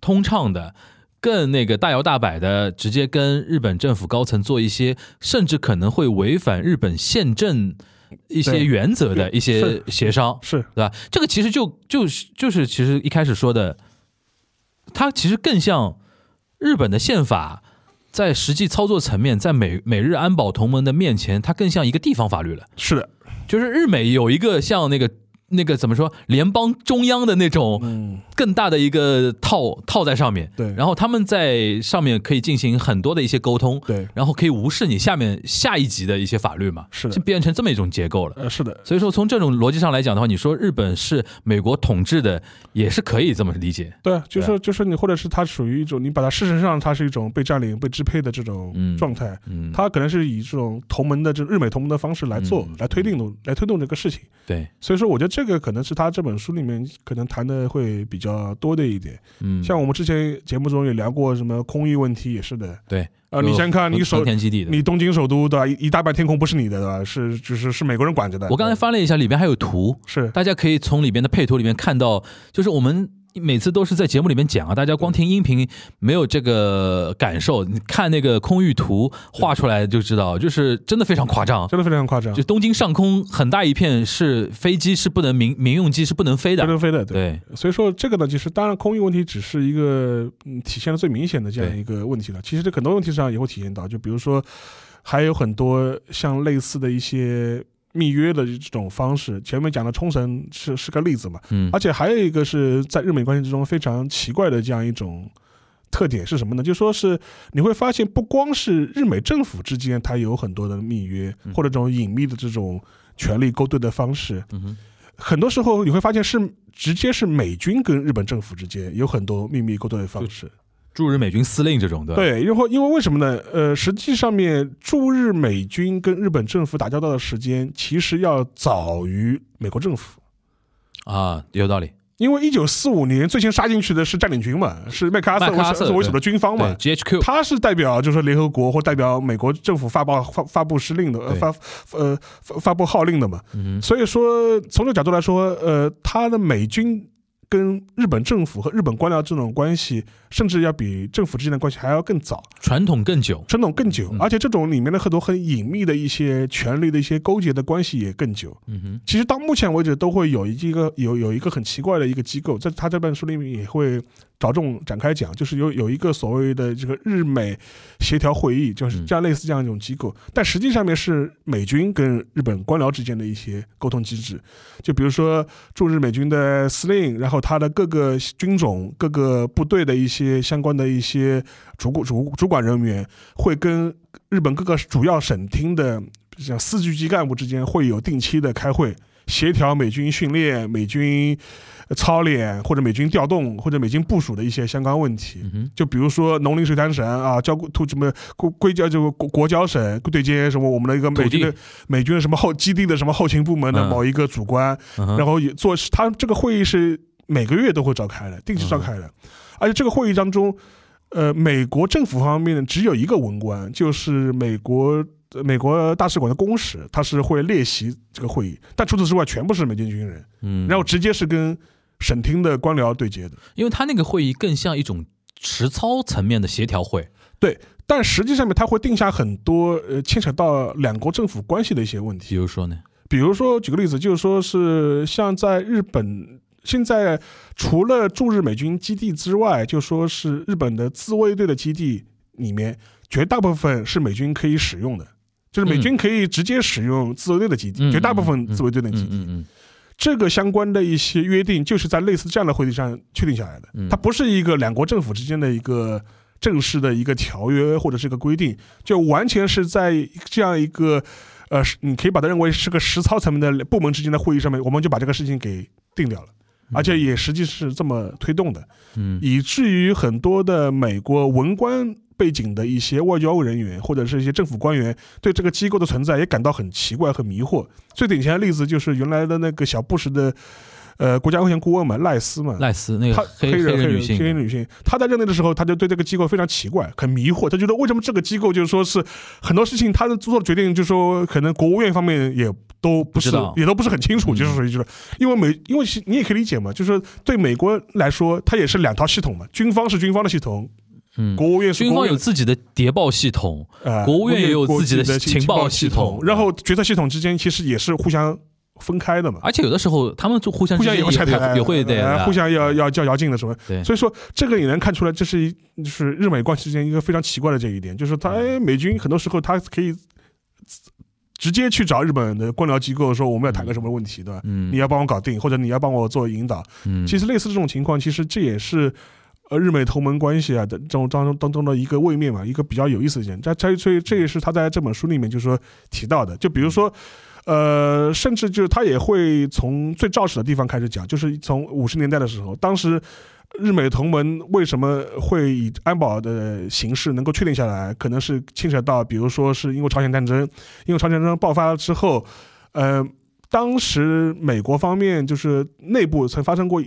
Speaker 1: 通畅的。更那个大摇大摆的，直接跟日本政府高层做一些，甚至可能会违反日本宪政一些原则的一些协商，
Speaker 3: 是
Speaker 1: 对吧？这个其实就就是就是其实一开始说的，它其实更像日本的宪法，在实际操作层面，在美美日安保同盟的面前，它更像一个地方法律了。
Speaker 3: 是的，
Speaker 1: 就是日美有一个像那个那个怎么说，联邦中央的那种
Speaker 3: 嗯，
Speaker 1: 更大的一个套套在上面，
Speaker 3: 对
Speaker 1: 然后他们在上面可以进行很多的一些沟通，
Speaker 3: 对，
Speaker 1: 然后可以无视你下面下一级的一些法律嘛，
Speaker 3: 是的
Speaker 1: 就变成这么一种结构了。
Speaker 3: 呃，是的，
Speaker 1: 所以说，从这种逻辑上来讲的话，你说日本是美国统治的，也是可以这么理解。
Speaker 3: 对啊，就是就是你，或者是它属于一种你把它事实上它是一种被占领、被支配的这种
Speaker 1: 嗯
Speaker 3: 状态，
Speaker 1: 嗯，
Speaker 3: 它可能是以这种同盟的这日美同盟的方式来做
Speaker 1: 嗯，
Speaker 3: 来推动来推动这个事情。
Speaker 1: 对，
Speaker 3: 所以说，我觉得这个可能是他这本书里面可能谈的会比较多的一点。
Speaker 1: 嗯，
Speaker 3: 像我们之前节目中也聊过什么空域问题，也是的。
Speaker 1: 对，
Speaker 3: 啊，你想想看，你首你东京首都对吧？一一大半天空不是你的对吧？是就是是美国人管着的。
Speaker 1: 我刚才翻了一下，里边还有图，
Speaker 3: 是
Speaker 1: 大家可以从里边的配图里面看到，就是我们每次都是在节目里面讲啊，大家光听音频没有这个感受，你看那个空域图画出来就知道，就是真的非常夸张。
Speaker 3: 真的非常夸张
Speaker 1: 就，东京上空很大一片是飞机是不能民民用机是不能飞的，
Speaker 3: 不能飞的。
Speaker 1: 对，
Speaker 3: 所以说这个呢，其实当然空域问题只是一个嗯体现的最明显的这样一个问题了。其实这很多问题上也会体现到，就比如说还有很多像类似的一些密约的这种方式，前面讲的冲绳是是个例子嘛，
Speaker 1: 嗯
Speaker 3: 而且还有一个是在日美关系之中非常奇怪的这样一种。特点是什么呢？就说是你会发现，不光是日美政府之间，它有很多的密约
Speaker 1: 嗯
Speaker 3: 或者这种隐秘的这种权力勾兑的方式，很多时候你会发现是直接是美军跟日本政府之间有很多秘密勾兑的方式。
Speaker 1: 驻日美军司令这种的，
Speaker 3: 对，因为因为为什么呢？呃，实际上面驻日美军跟日本政府打交道的时间，其实要早于美国政府。
Speaker 1: 啊，有道理，
Speaker 3: 因为一九四五年最先杀进去的是占领军嘛，是麦克阿瑟为为首的军方嘛，
Speaker 1: 对 GHQ，
Speaker 3: 他是代表就是联合国或代表美国政府发报发发布施令的，呃发呃发发布号令的嘛。
Speaker 1: 嗯
Speaker 3: 所以说从这个角度来说，呃，他的美军跟日本政府和日本官僚这种关系，甚至要比政府之间的关系还要更早，
Speaker 1: 传统更久，
Speaker 3: 传统更久
Speaker 1: 嗯，
Speaker 3: 而且这种里面的很多很隐秘的一些权力的一些勾结的关系也更久。
Speaker 1: 嗯哼，
Speaker 3: 其实到目前为止，都会有一个有有一个很奇怪的一个机构，在他这本书里面也会着重展开讲，就是有有一个所谓的这个日美协调会议，就是这样类似这样一种机构，但实际上面是美军跟日本官僚之间的一些沟通机制。就比如说驻日美军的司令，然后他的各个军种、各个部队的一些相关的一些主管主主管人员，会跟日本各个主要省厅的像四局级干部之间会有定期的开会，协调美军训练、美军操练或者美军调动或者美军部署的一些相关问题。
Speaker 1: 嗯，
Speaker 3: 就比如说农林水产省啊，交突什么归归交这个国国交省对接什么我们的一个美军的美军的什么后基地的什么后勤部门的
Speaker 1: 嗯。
Speaker 3: 某一个主官，
Speaker 1: 嗯
Speaker 3: 然后也做他这个会议是每个月都会召开的，定期召开的，而且这个会议当中，呃，美国政府方面只有一个文官，就是美国。呃美国大使馆的公使，他是会列席这个会议，但除此之外全部是美军军人，
Speaker 1: 嗯，
Speaker 3: 然后直接是跟省厅的官僚对接的。
Speaker 1: 因为他那个会议更像一种实操层面的协调会，对
Speaker 3: 但实际上面，他会定下很多呃牵扯到两国政府关系的一些问题。
Speaker 1: 比如说呢，
Speaker 3: 比如说，举个例子，就是说是像在日本，现在除了驻日美军基地之外，就说是日本的自卫队的基地里面，绝大部分是美军可以使用的。就是美军可以直接使用自卫队的基地，
Speaker 1: 嗯
Speaker 3: 绝大部分自卫队的基地，
Speaker 1: 嗯嗯嗯，
Speaker 3: 这个相关的一些约定，就是在类似这样的会议上确定下来的。
Speaker 1: 嗯
Speaker 3: 它不是一个两国政府之间的一个正式的一个条约或者是一个规定，就完全是在这样一个呃，你可以把它认为是个实操层面的部门之间的会议上面，我们就把这个事情给定掉了。而且也实际是这么推动的，
Speaker 1: 嗯
Speaker 3: 以至于很多的美国文官背景的一些外交人员或者是一些政府官员对这个机构的存在也感到很奇怪和迷惑。最典型的例子就是原来的那个小布什的呃国家安全顾问嘛，赖斯嘛，
Speaker 1: 赖斯那个黑
Speaker 3: 人黑
Speaker 1: 人女性。
Speaker 3: 黑人女性，她在任内的时候，她就对这个机构非常奇怪，很迷惑。她觉得为什么这个机构就是说是很多事情，她的做的决定，就是说可能国务院方面也都不是
Speaker 1: 不
Speaker 3: 也都不是很清楚，
Speaker 1: 嗯。
Speaker 3: 就是属于就是因为美，因为你也可以理解嘛，就是说对美国来说，它也是两套系统嘛，军方是军方的系统，
Speaker 1: 嗯，
Speaker 3: 国务院是
Speaker 1: 军方
Speaker 3: 国务院。
Speaker 1: 有自己的谍报系统，
Speaker 3: 呃
Speaker 1: 国务院也有自己的
Speaker 3: 的
Speaker 1: 情报系
Speaker 3: 系
Speaker 1: 统
Speaker 3: 然后决策系统之间其实也是互相分开的嘛。
Speaker 1: 而且有的时候他们就互相
Speaker 3: 互相
Speaker 1: 也
Speaker 3: 也会拆台，
Speaker 1: 也会
Speaker 3: 呃
Speaker 1: 的，
Speaker 3: 互相要要较遥劲的什么，
Speaker 1: 对，
Speaker 3: 所以说这个也能看出来，这是一就是日美关系之间一个非常奇怪的这一点，就是他哎美军很多时候他可以直接去找日本的官僚机构说我们要谈个什么问题，对吧？
Speaker 1: 嗯，
Speaker 3: 你要帮我搞定，或者你要帮我做引导。
Speaker 1: 嗯，
Speaker 3: 其实类似这种情况，其实这也是。呃，日美同盟关系啊的这种当中当中的一个位面嘛，一个比较有意思的一点，这这所以这也是他在这本书里面就说提到的。就比如说，呃，甚至就是他也会从最肇始的地方开始讲，就是从五十年代的时候，当时日美同盟为什么会以安保的形式能够确定下来，可能是牵扯到，比如说是因为朝鲜战争，因为朝鲜战争爆发了之后，呃，当时美国方面就是内部曾发生过。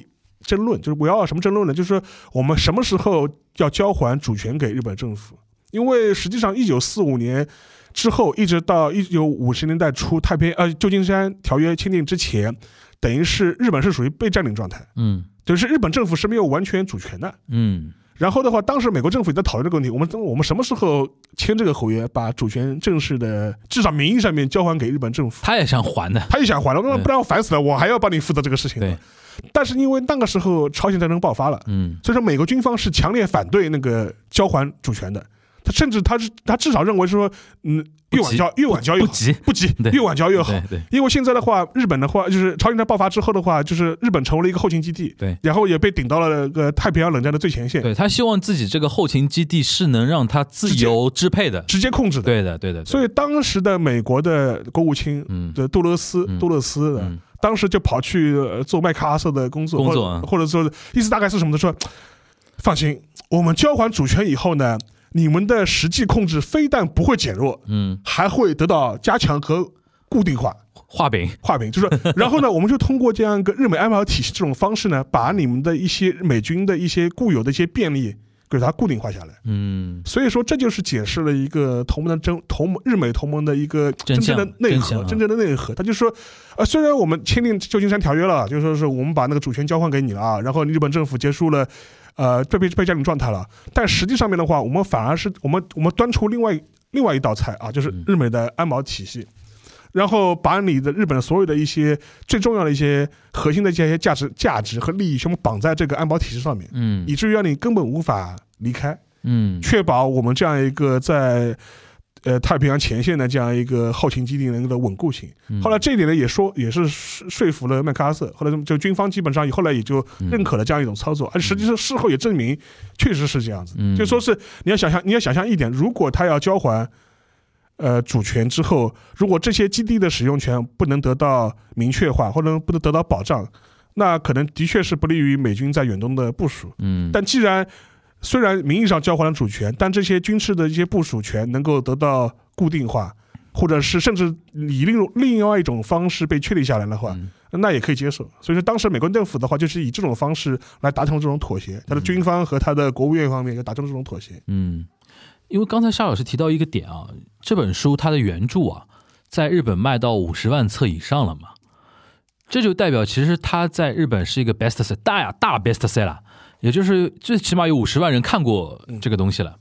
Speaker 3: 争论就是我要什么争论呢？就是说我们什么时候要交还主权给日本政府？因为实际上，一九四五年之后，一直到一九五十年代初，太平呃旧金山条约签订之前，等于是日本是属于被占领状态，
Speaker 1: 嗯
Speaker 3: 就是日本政府是没有完全主权的。
Speaker 1: 嗯
Speaker 3: 然后的话，当时美国政府也在讨论这个问题，我们我们什么时候签这个合约，把主权正式的至少名义上面交还给日本政府？
Speaker 1: 他也想还的，
Speaker 3: 他也想还了，那
Speaker 1: 对
Speaker 3: 不然我烦死了，我还要帮你负责这个事情。
Speaker 1: 对，
Speaker 3: 但是因为那个时候朝鲜战争爆发了，
Speaker 1: 嗯
Speaker 3: 所以说美国军方是强烈反对那个交还主权的。他甚至他是他至少认为说，嗯，越晚交越晚交越好，
Speaker 1: 不急，
Speaker 3: 不急
Speaker 1: 对，
Speaker 3: 越晚交越好。因为现在的话，日本的话就是朝鲜战爆发之后的话，就是日本成为了一个后勤基地，
Speaker 1: 对。
Speaker 3: 然后也被顶到了个太平洋冷战的最前线，
Speaker 1: 对，他希望自己这个后勤基地是能让他自由支配的，
Speaker 3: 直接控制的。
Speaker 1: 对的对的，
Speaker 3: 所以当时的美国的国务卿
Speaker 1: 嗯。
Speaker 3: 的杜勒斯
Speaker 1: 嗯，
Speaker 3: 杜勒斯的
Speaker 1: 嗯。
Speaker 3: 当时就跑去呃做麦克阿瑟的工作，
Speaker 1: 工作啊
Speaker 3: 或者或者说意思大概是什么呢？说 放心，我们交还主权以后呢，你们的实际控制非但不会减弱，
Speaker 1: 嗯
Speaker 3: 还会得到加强和固定化。
Speaker 1: 画饼，
Speaker 3: 画饼，就是，然后呢，我们就通过这样一个日美安保体系这种方式呢，把你们的一些美军的一些固有的一些便利给它固定化下来。
Speaker 1: 嗯
Speaker 3: 所以说，这就是解释了一个同盟的真同盟日美同盟的一个真正的内核真正的内核。他就说，呃，虽然我们签订旧金山条约了，就说是我们把那个主权交换给你了啊，然后日本政府结束了。呃，被被被占领状态了，但实际上面的话，我们反而是我们我们端出另外另外一道菜啊，就是日美的安保体系，然后把你的日本所有的一些最重要的一些核心的这些价值价值和利益全部绑在这个安保体系上面，
Speaker 1: 嗯。
Speaker 3: 以至于让你根本无法离开。
Speaker 1: 嗯。
Speaker 3: 确保我们这样一个在呃太平洋前线的这样一个后勤基地能够的稳固性。
Speaker 1: 嗯
Speaker 3: 后来这一点呢，也说也是说说服了麦克阿瑟，后来就军方基本上后来也就认可了这样一种操作，而实际上事后也证明确实是这样子。
Speaker 1: 嗯
Speaker 3: 就说是你要想象，你要想象一点，如果他要交还。呃，主权之后，如果这些基地的使用权不能得到明确化，或者不能得到保障，那可能的确是不利于美军在远东的部署。
Speaker 1: 嗯
Speaker 3: 但既然虽然名义上交还了主权，但这些军事的一些部署权能够得到固定化，或者是甚至以另另外一种方式被确立下来的话，
Speaker 1: 嗯。
Speaker 3: 那也可以接受。所以说，当时美国政府的话，就是以这种方式来达成这种妥协，他的军方和他的国务院方面也达成这种妥协。
Speaker 1: 嗯，因为刚才沙老师提到一个点啊，这本书它的原著啊，在日本卖到五十万册以上了嘛，这就代表其实它在日本是一个 best seller 大呀大 best seller，也就是最起码有五十万人看过这个东西了。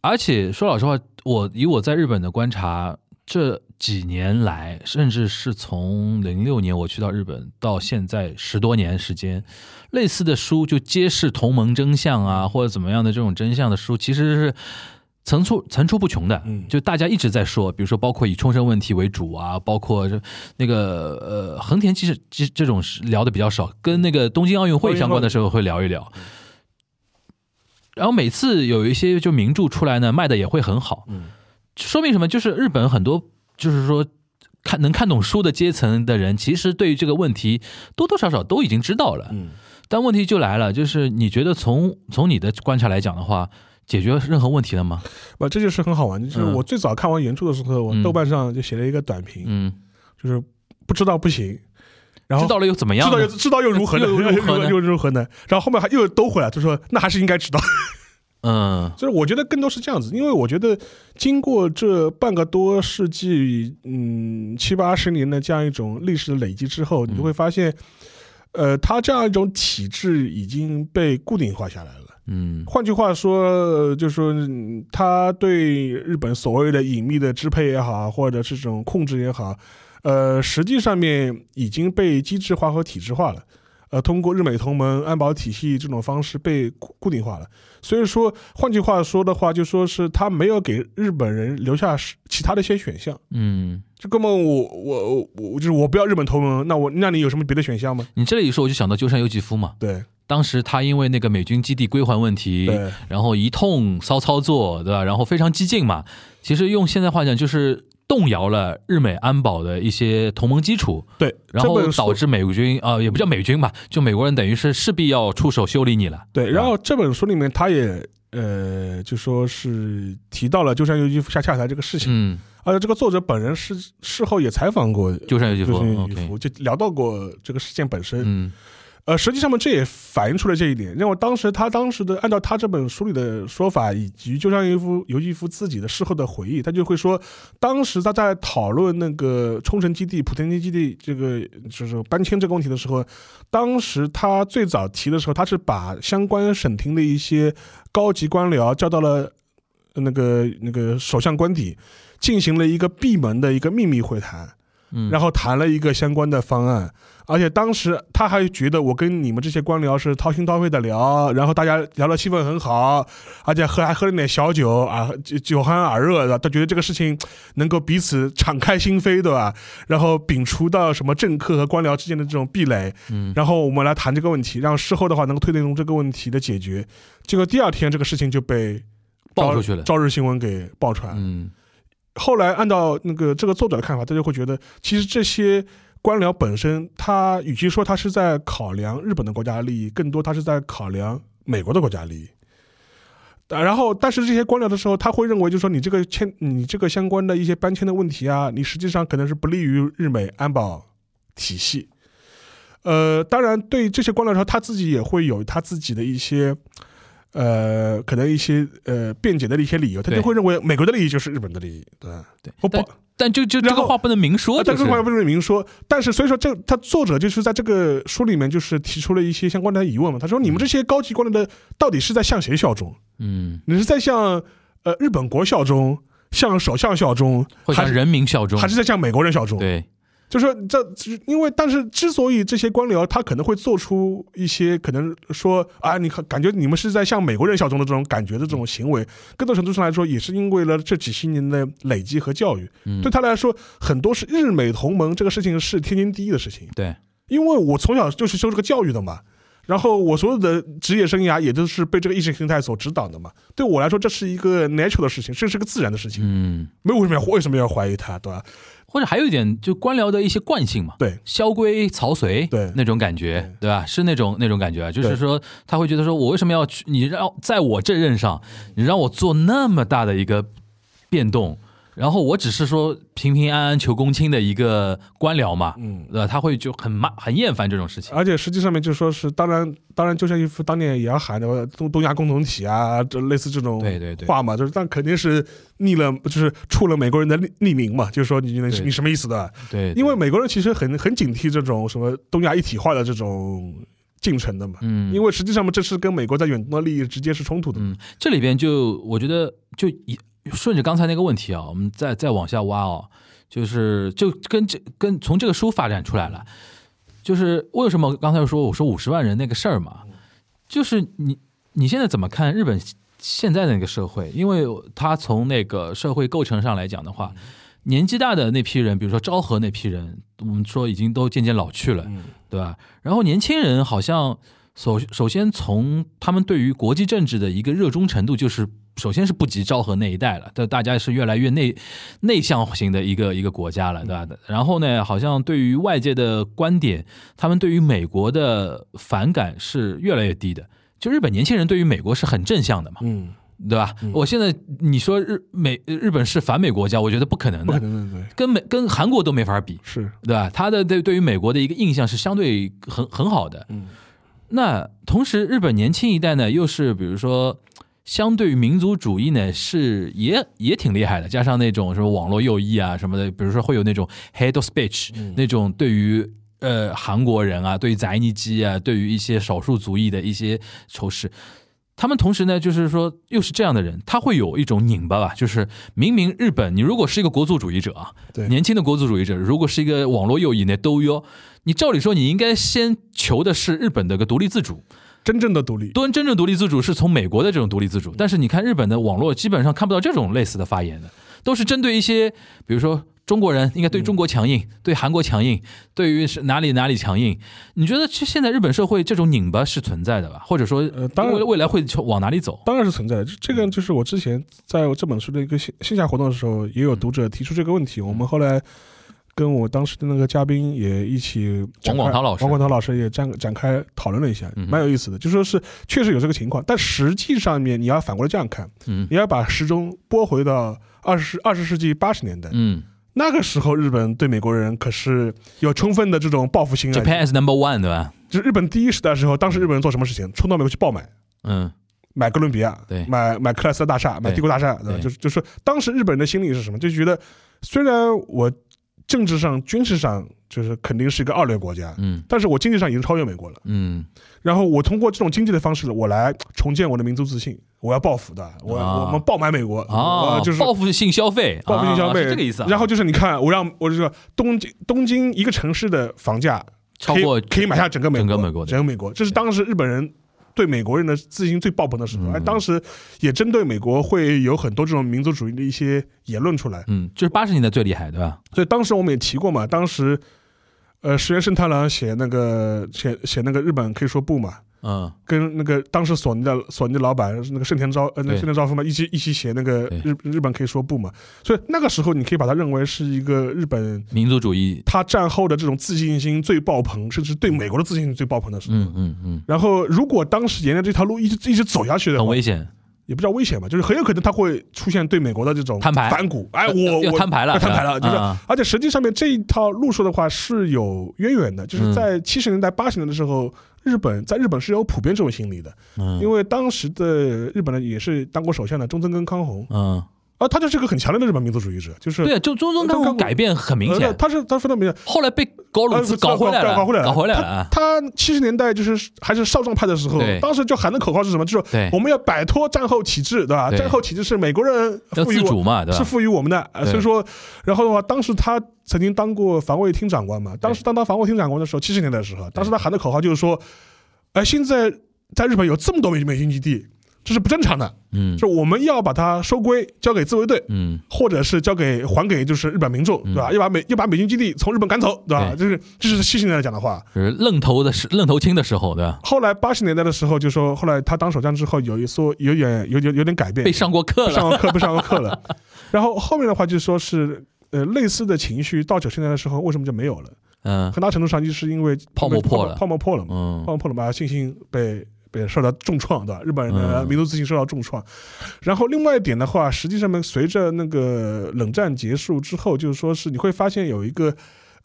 Speaker 1: 而且说老实话，我以我在日本的观察，这几年来，甚至是从零六年我去到日本到现在十多年时间，类似的书就揭示同盟真相啊，或者怎么样的这种真相的书，其实是层出层出不穷的。
Speaker 3: 嗯
Speaker 1: 就大家一直在说，比如说包括以冲绳问题为主啊，包括那个呃横田其实其实这种是聊的比较少，跟那个东京奥运会相关的时候会聊一聊。然后每次有一些就名著出来呢，卖的也会很好。
Speaker 3: 嗯，
Speaker 1: 说明什么？就是日本很多就是说看能看懂书的阶层的人，其实对于这个问题多多少少都已经知道了。
Speaker 3: 嗯，
Speaker 1: 但问题就来了，就是你觉得从从你的观察来讲的话，解决任何问题了吗？
Speaker 3: 不，这就是很好玩。就是
Speaker 1: 嗯
Speaker 3: 我最早看完原著的时候，我
Speaker 1: 嗯
Speaker 3: 豆瓣上就写了一个短评，
Speaker 1: 嗯，
Speaker 3: 就是不知道不行，然后
Speaker 1: 知道了又怎么样？
Speaker 3: 知道又知道又如何呢？
Speaker 1: 又如何呢
Speaker 3: 又如何呢？然后后面还又兜回来，就说那还是应该知道。
Speaker 1: 嗯
Speaker 3: 就是我觉得更多是这样子，因为我觉得经过这半个多世纪，嗯，七八十年的这样一种历史的累积之后，你就会发现，呃，它这样一种体制已经被固定化下来了。
Speaker 1: 嗯
Speaker 3: 换句话说，就是说他对日本所谓的隐秘的支配也好，或者这种控制也好，呃，实际上面已经被机制化和体制化了。呃，通过日美同盟安保体系这种方式被固固定化了，所以说，换句话说的话，就说是他没有给日本人留下是其他的一些选项。
Speaker 1: 嗯，
Speaker 3: 就根本我我我就是我不要日本同盟，那我那你有什么别的选项吗？
Speaker 1: 你这里一说，我就想到鸠山由纪夫嘛。
Speaker 3: 对
Speaker 1: 当时他因为那个美军基地归还问题，然后一通骚操作，对吧？然后非常激进嘛。其实用现在话讲，就是动摇了日美安保的一些同盟基础，
Speaker 3: 对，
Speaker 1: 然后导致美军啊、呃也不叫美军吧，就美国人等于是势必要出手修理你了。
Speaker 3: 对，然后这本书里面他也呃就说是提到了鸠山由纪夫下下台这个事情，
Speaker 1: 嗯，
Speaker 3: 而且这个作者本人事事后也采访过
Speaker 1: 鸠山由纪夫
Speaker 3: 鸠山由纪夫，就聊到过这个事件本身。
Speaker 1: 嗯
Speaker 3: 呃，实际上面这也反映出了这一点，因为当时他当时的按照他这本书里的说法，以及就像一夫由纪夫自己的事后的回忆，他就会说，当时他在讨论那个冲绳基地、普天间基地这个就是搬迁这个问题的时候，当时他最早提的时候，他是把相关省厅的一些高级官僚叫到了那个那个首相官邸，进行了一个闭门的一个秘密会谈。
Speaker 1: 嗯，
Speaker 3: 然后谈了一个相关的方案，而且当时他还觉得我跟你们这些官僚是掏心掏肺的聊，然后大家聊的气氛很好，而且喝还喝了点小酒啊，酒酒酣耳热的，他觉得这个事情能够彼此敞开心扉，对吧？然后摒除到什么政客和官僚之间的这种壁垒，
Speaker 1: 嗯
Speaker 3: 然后我们来谈这个问题，让事后的话能够推动这个问题的解决。结果第二天这个事情就被
Speaker 1: 爆出去了
Speaker 3: 朝日新闻给爆出来了。
Speaker 1: 嗯
Speaker 3: 后来按照那个这个作者的看法，他就会觉得，其实这些官僚本身，他与其说他是在考量日本的国家利益，更多他是在考量美国的国家利益。然后，但是这些官僚的时候，他会认为，就是说你这个签，你这个相关的一些搬迁的问题啊，你实际上可能是不利于日美安保体系。呃，当然，对这些官僚来说，他自己也会有他自己的一些，呃，可能一些呃辩解的一些理由，他就会认为美国的利益就是日本的利益，对吧？
Speaker 1: 对
Speaker 3: 我保
Speaker 1: 但但就就这个话不能明说，
Speaker 3: 啊，
Speaker 1: 就是
Speaker 3: 但这块不能明说。但是所以说这他作者就是在这个书里面就是提出了一些相关的疑问嘛。他说你们这些高级官僚的到底是在向谁效忠？
Speaker 1: 嗯，
Speaker 3: 你是在向呃日本国效忠，向首相效忠，还是
Speaker 1: 人民效忠，
Speaker 3: 还是在向美国人效忠？
Speaker 1: 对，
Speaker 3: 就是说这这因为但是之所以这些官僚他可能会做出一些可能说啊，你看感觉你们是在向美国人效忠的这种感觉的这种行为，更多程度上来说也是因为了这几十年的累积和教育。
Speaker 1: 嗯
Speaker 3: 对他来说，很多是日美同盟这个事情是天经地义的事情，
Speaker 1: 对，
Speaker 3: 因为我从小就是受这个教育的嘛。然后我所有的职业生涯也都是被这个意识形态所指导的嘛。对我来说，这是一个 natural 的事情，这是个自然的事情，
Speaker 1: 嗯，
Speaker 3: 没有为什么要为什么要怀疑他，对吧？
Speaker 1: 或者还有一点，就官僚的一些惯性嘛，
Speaker 3: 对，
Speaker 1: 萧规曹随，
Speaker 3: 对
Speaker 1: 那种感觉，对吧？是那种那种感觉啊，就是说他会觉得说，我为什么要去？你让在我这任上，你让我做那么大的一个变动，然后我只是说平平安安求公卿的一个官僚嘛，
Speaker 3: 嗯。
Speaker 1: 对吧？他会就很骂很厌烦这种事情。
Speaker 3: 而且实际上面就说是，当然，当然，就像一副当年也要喊的东东亚共同体啊，这类似这种
Speaker 1: 对对对
Speaker 3: 话嘛，就是但肯定是逆了，就是触了美国人的逆逆鳞嘛，就是说你你你什么意思的？
Speaker 1: 对，
Speaker 3: 因为美国人其实很很警惕这种什么东亚一体化的这种进程的嘛，
Speaker 1: 嗯，
Speaker 3: 因为实际上嘛，这是跟美国在远东的利益直接是冲突的。
Speaker 1: 嗯，这里边就我觉得就一顺着刚才那个问题啊，我们再再往下挖哦，就是就跟这跟从这个书发展出来了，就是为什么刚才说我说五十万人那个事儿嘛，就是你你现在怎么看日本现在的那个社会？因为他从那个社会构成上来讲的话，年纪大的那批人，比如说昭和那批人，我们说已经都渐渐老去了，
Speaker 3: 嗯
Speaker 1: 对吧？然后年轻人好像首首先从他们对于国际政治的一个热衷程度，就是首先是不及昭和那一代了，但大家是越来越内内向型的一个一个国家了，对吧？然后呢，好像对于外界的观点，他们对于美国的反感是越来越低的。就日本年轻人对于美国是很正向的嘛，
Speaker 3: 嗯，
Speaker 1: 对吧？我现在你说日美日本是反美国家，我觉得不可能
Speaker 3: 不可
Speaker 1: 的，
Speaker 3: 能的，对，
Speaker 1: 跟美跟韩国都没法比。
Speaker 3: 是，
Speaker 1: 对吧？他的对对于美国的一个印象是相对很很好的。
Speaker 3: 嗯，
Speaker 1: 那同时，日本年轻一代呢，又是比如说，相对于民族主义呢，是也也挺厉害的，加上那种什么网络右翼啊什么的，比如说会有那种 hate speech、那种对于呃韩国人啊，对于宅尼基啊，对于一些少数族裔的一些仇视。他们同时呢，就是说又是这样的人，他会有一种拧巴吧，就是明明日本，你如果是一个国族主义者啊，
Speaker 3: 对
Speaker 1: 年轻的国族主义者，如果是一个网络右翼呢，都哟，你照理说你应该先求的是日本的个独立自主，
Speaker 3: 真正的独立，
Speaker 1: 端真正独立自主是从美国的这种独立自主，但是你看日本的网络基本上看不到这种类似的发言的，都是针对一些，比如说中国人应该对中国强硬，对韩国强硬，对于是哪里哪里强硬。你觉得这现在日本社会这种拧巴是存在的吧？或者说，
Speaker 3: 呃当然
Speaker 1: 未未来会往哪里走？
Speaker 3: 当然是存在的。这这个就是我之前在我这本书的一个线线下活动的时候，也有读者提出这个问题。我们后来跟我当时的那个嘉宾也一起
Speaker 1: 王广涛老师
Speaker 3: 王广涛老师也展展开讨论了一下，蛮有意思的。就说是确实有这个情况，但实际上面你要反过来这样看，
Speaker 1: 嗯
Speaker 3: 你要把时钟拨回到二十二十世纪八十年代，
Speaker 1: 嗯
Speaker 3: 那个时候日本对美国人可是有充分的这种报复心啊。
Speaker 1: ，Japan is number one，对吧？
Speaker 3: 就是日本第一时代的时候，当时日本人做什么事情？冲到美国去爆买。
Speaker 1: 嗯
Speaker 3: 买哥伦比亚，
Speaker 1: 对
Speaker 3: 买买克莱斯勒大厦，买帝国大厦，对吧？
Speaker 1: 对
Speaker 3: 就是就是当时日本人的心理是什么？就觉得虽然我政治上、军事上就是肯定是一个二流国家，
Speaker 1: 嗯。
Speaker 3: 但是我经济上已经超越美国了。
Speaker 1: 嗯。
Speaker 3: 然后我通过这种经济的方式，我来重建我的民族自信，我要报复的，我、
Speaker 1: 啊。
Speaker 3: 我们爆买美国，
Speaker 1: 哦
Speaker 3: 我，就是
Speaker 1: 报复性消费，
Speaker 3: 报复性消费，
Speaker 1: 啊是这个意思啊。
Speaker 3: 然后就是你看，我让我就说东京东京一个城市的房价可以
Speaker 1: 超过
Speaker 3: 可以买下整个美国，
Speaker 1: 整个美国
Speaker 3: 整个美国，这是当时日本人对美国人的自信最爆棚的时候。
Speaker 1: 嗯
Speaker 3: 而当时也针对美国会有很多这种民族主义的一些言论出来，
Speaker 1: 嗯，就是八十年代最厉害，对吧？
Speaker 3: 所以当时我们也提过嘛，当时。呃，石原慎太郎写那个写写那个日本可以说不嘛，
Speaker 1: 嗯。
Speaker 3: 跟那个当时索尼的索尼的老板那个盛田昭呃那个盛田昭夫嘛，一起一起写那个日日本可以说不嘛，所以那个时候你可以把它认为是一个日本
Speaker 1: 民族主义，
Speaker 3: 他战后的这种自信心最爆棚，甚至对美国的自信心最爆棚的时候。
Speaker 1: 嗯嗯嗯，
Speaker 3: 然后，如果当时沿着这条路一直一直走下去的话，
Speaker 1: 很危险。
Speaker 3: 也不叫危险吧，就是很有可能他会出现对美国的这种
Speaker 1: 摊牌。
Speaker 3: 反骨。哎，我我
Speaker 1: 摊牌了
Speaker 3: 摊牌了，就是而且实际上面这一套路数的话是有渊源的，就是
Speaker 1: 嗯。
Speaker 3: 在七十年代、八十年的时候，日本在日本是有普遍这种心理的，
Speaker 1: 嗯。
Speaker 3: 因为当时的日本呢也是当过首相的中曾根康弘，
Speaker 1: 嗯，
Speaker 3: 啊，他就是个很强烈的日本民族主义者，就是
Speaker 1: 对，就中中
Speaker 3: 中
Speaker 1: 刚改变很明
Speaker 3: 呃
Speaker 1: 显，
Speaker 3: 他是他非常明显。
Speaker 1: 后来被高鲁兹
Speaker 3: 呃
Speaker 1: 搞回来了，
Speaker 3: 搞回来了，
Speaker 1: 搞回来了啊。
Speaker 3: 他七十年代就是还是少壮派的时候，当时就喊的口号是什么？就是我们要摆脱战后体制，对吧？
Speaker 1: 对
Speaker 3: 战后体制是美国人赋予我
Speaker 1: 自主嘛，对吧
Speaker 3: 是？赋予我们的，呃所以说，然后的话，当时他曾经当过防卫厅长官嘛。当时当他防卫厅长官的时候，七十年代的时候，当时他喊的口号就是说，哎，现在在日本有这么多美美军基地，这是不正常的，
Speaker 1: 嗯
Speaker 3: 就我们要把它收归，交给自卫队。
Speaker 1: 嗯，
Speaker 3: 或者是交给还给就是日本民众，对吧？要把美要把美军基地从日本赶走，对吧？
Speaker 1: 对
Speaker 3: 这是这是七十年代讲的话。
Speaker 1: 就是愣头的时愣头青的时候，对吧？
Speaker 3: 后来八十年代的时候，就说后来他当首相之后，有一说有点有点有点改变，
Speaker 1: 被上过课了，
Speaker 3: 上过课被上过课了。然后后面的话就说是呃类似的情绪到九十年代的时候，为什么就没有了？
Speaker 1: 嗯
Speaker 3: 很大程度上就是因为
Speaker 1: 泡沫破了
Speaker 3: 泡沫破了嘛，
Speaker 1: 嗯
Speaker 3: 泡沫破了嘛，信心被。被受到重创，对吧？日本人的
Speaker 1: 嗯
Speaker 3: 民族自信受到重创。然后另外一点的话，实际上面随着那个冷战结束之后，就是说是你会发现有一个，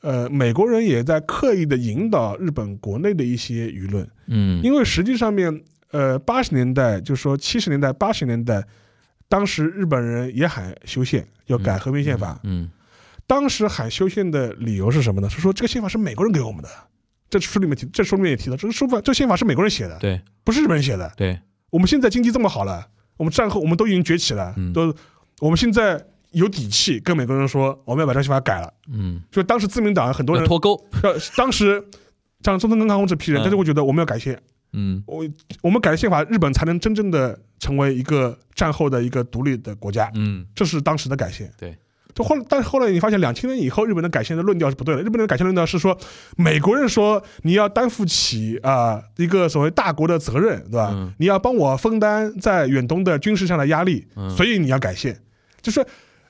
Speaker 3: 呃，美国人也在刻意的引导日本国内的一些舆论，
Speaker 1: 嗯，
Speaker 3: 因为实际上面，呃，八十年代就是说七十年代、八十年代，当时日本人也喊修宪，要改和平宪法。
Speaker 1: 嗯
Speaker 3: 当时喊修宪的理由是什么呢？是说这个宪法是美国人给我们的。这书里面提，这书里面也提到，这个书法，这宪法是美国人写的，
Speaker 1: 对
Speaker 3: 不是日本人写的。
Speaker 1: 对，
Speaker 3: 我们现在经济这么好了，我们战后我们都已经崛起了，
Speaker 1: 嗯
Speaker 3: 都我们现在有底气跟美国人说，我们要把这个宪法改了。
Speaker 1: 嗯，
Speaker 3: 就当时自民党很多人，
Speaker 1: 脱钩，
Speaker 3: 呃，当时像中村根康弘这批人，
Speaker 1: 嗯
Speaker 3: 他就会觉得我们要改宪，
Speaker 1: 嗯
Speaker 3: 我我们改了宪法，日本才能真正的成为一个战后的一个独立的国家，
Speaker 1: 嗯，
Speaker 3: 这是当时的改宪。
Speaker 1: 对。
Speaker 3: 就后来，但是后来你发现，两千年以后，日本的改宪的论调是不对的。日本的改宪论调是说，美国人说你要担负起啊、一个所谓大国的责任，对吧？
Speaker 1: 嗯
Speaker 3: 你要帮我分担在远东的军事上的压力，
Speaker 1: 嗯
Speaker 3: 所以你要改宪。就是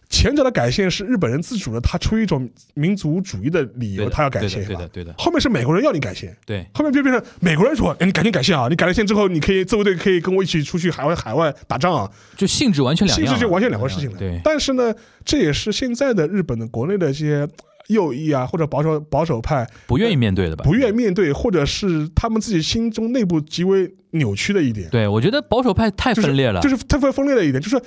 Speaker 3: 前者的改宪是日本人自主的，他出于一种民族主义的理由，他要改
Speaker 1: 对的
Speaker 3: 宪嘛
Speaker 1: 对的对的，
Speaker 3: 后面是美国人要你改宪，
Speaker 1: 对，
Speaker 3: 后面就变成美国人说，哎，你赶紧改宪啊！你改了宪之后，你可以自卫队可以跟我一起出去海外海外打仗啊，
Speaker 1: 就性质完全两样了，
Speaker 3: 性质就完全两回事情了。
Speaker 1: 对，
Speaker 3: 但是呢，这也是现在的日本的国内的一些右翼啊，或者保守保守派
Speaker 1: 不愿意面对的吧？
Speaker 3: 不愿意面对，或者是他们自己心中内部极为扭曲的一点，
Speaker 1: 对，我觉得保守派太分裂了，
Speaker 3: 就是特别分裂的一点，就是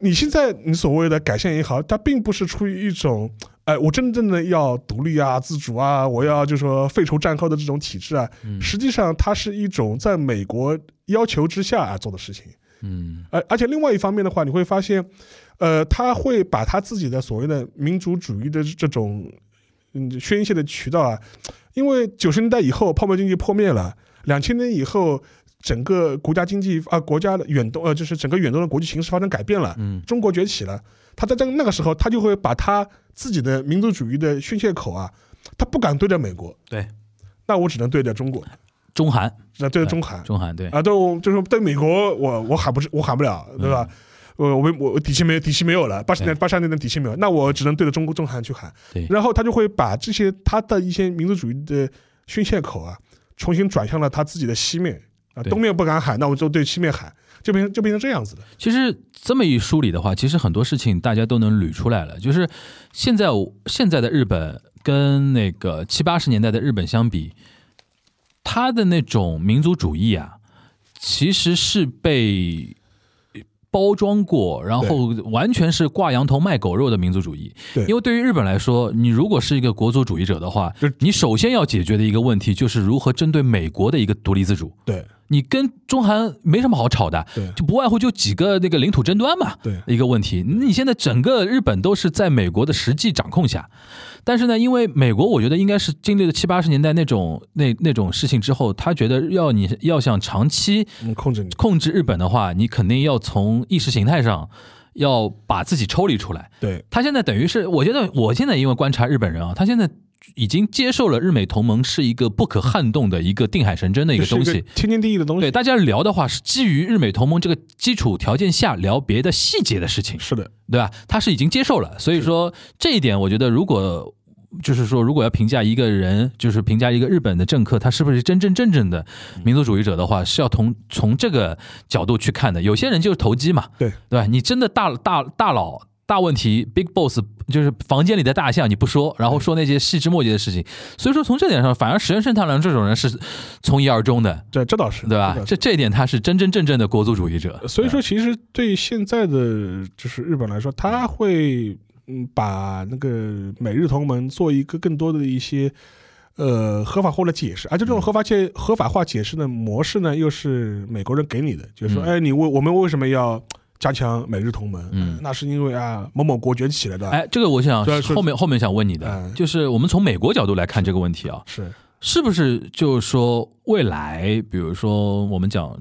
Speaker 3: 你现在你所谓的改宪也好，它并不是出于一种。哎，我真正的要独立啊、自主啊，我要就说废除战后的这种体制啊，
Speaker 1: 嗯
Speaker 3: 实际上它是一种在美国要求之下啊做的事情。
Speaker 1: 嗯
Speaker 3: 而而且另外一方面的话，你会发现，呃，他会把他自己的所谓的民族主义的这种嗯宣泄的渠道啊，因为九十年代以后泡沫经济破灭了，两千年以后整个国家经济啊、国家的远东呃就是整个远东的国际形势发生改变了，
Speaker 1: 嗯。
Speaker 3: 中国崛起了，他在这那个时候，他就会把他自己的民族主义的宣泄口啊，他不敢对着美国，
Speaker 1: 对，
Speaker 3: 那我只能对着中国，
Speaker 1: 中韩。
Speaker 3: 那对着中韩。
Speaker 1: 中韩对，
Speaker 3: 啊，对，我就是对美国，我我喊不是，我喊不了，对吧？我我我我底气没有底气没有了，八十年八十年的底气没有，那我只能对着中国中韩去喊。
Speaker 1: 对，
Speaker 3: 然后他就会把这些他的一些民族主义的宣泄口啊，重新转向了他自己的西面啊，
Speaker 1: 对
Speaker 3: 东面不敢喊，那我就对西面喊，就变成就变成这样子的。
Speaker 1: 其实这么一梳理的话，其实很多事情大家都能捋出来了。就是现在现在的日本跟那个七八十年代的日本相比，他的那种民族主义啊，其实是被包装过，然后完全是挂羊头卖狗肉的民族主义。
Speaker 3: 对
Speaker 1: 因为对于日本来说，你如果是一个国族主义者的话，你首先要解决的一个问题就是如何针对美国的一个独立自主。
Speaker 3: 对
Speaker 1: 你跟中韩没什么好吵的，
Speaker 3: 对
Speaker 1: 就不外乎就几个那个领土争端嘛，
Speaker 3: 对
Speaker 1: 一个问题。你现在整个日本都是在美国的实际掌控下，但是呢，因为美国我觉得应该是经历了七八十年代那种那那种事情之后，他觉得要你要想长期
Speaker 3: 嗯，控制你。
Speaker 1: 控制日本的话，你肯定要从意识形态上要把自己抽离出来。
Speaker 3: 对
Speaker 1: 他现在等于是，我觉得我现在因为观察日本人啊，他现在已经接受了日美同盟是一个不可撼动的一个定海神针的一个东西。
Speaker 3: 天经地义的东西。
Speaker 1: 对，大家聊的话是基于日美同盟这个基础条件下聊别的细节的事情，
Speaker 3: 是的，
Speaker 1: 对吧？他是已经接受了，所以说这一点，我觉得如果就是说，如果要评价一个人，就是评价一个日本的政客，他是不是真真正正的民族主义者的话，是要从从这个角度去看的。有些人就是投机嘛，
Speaker 3: 对
Speaker 1: 对吧？你真的大大大佬。大问题，Big Boss 就是房间里的大象，你不说，然后说那些细枝末节的事情，所以说从这点上，反而石原慎太郎这种人是从一而终的，
Speaker 3: 这这倒是
Speaker 1: 对吧？这这一点他是真真正正的国族主义者。
Speaker 3: 所以说，其实对现在的就是日本来说，他会嗯把那个美日同盟做一个更多的一些呃合法化的解释，而且这种合法解合法化解释的模式呢，又是美国人给你的，就是说，哎，你为我们为什么要？加强美日同盟，嗯，那是因为啊某某国崛起了的。
Speaker 1: 哎，这个我想后面后面想问你的，就是我们从美国角度来看这个问题啊，
Speaker 3: 是。
Speaker 1: 是不是就是说未来，比如说我们讲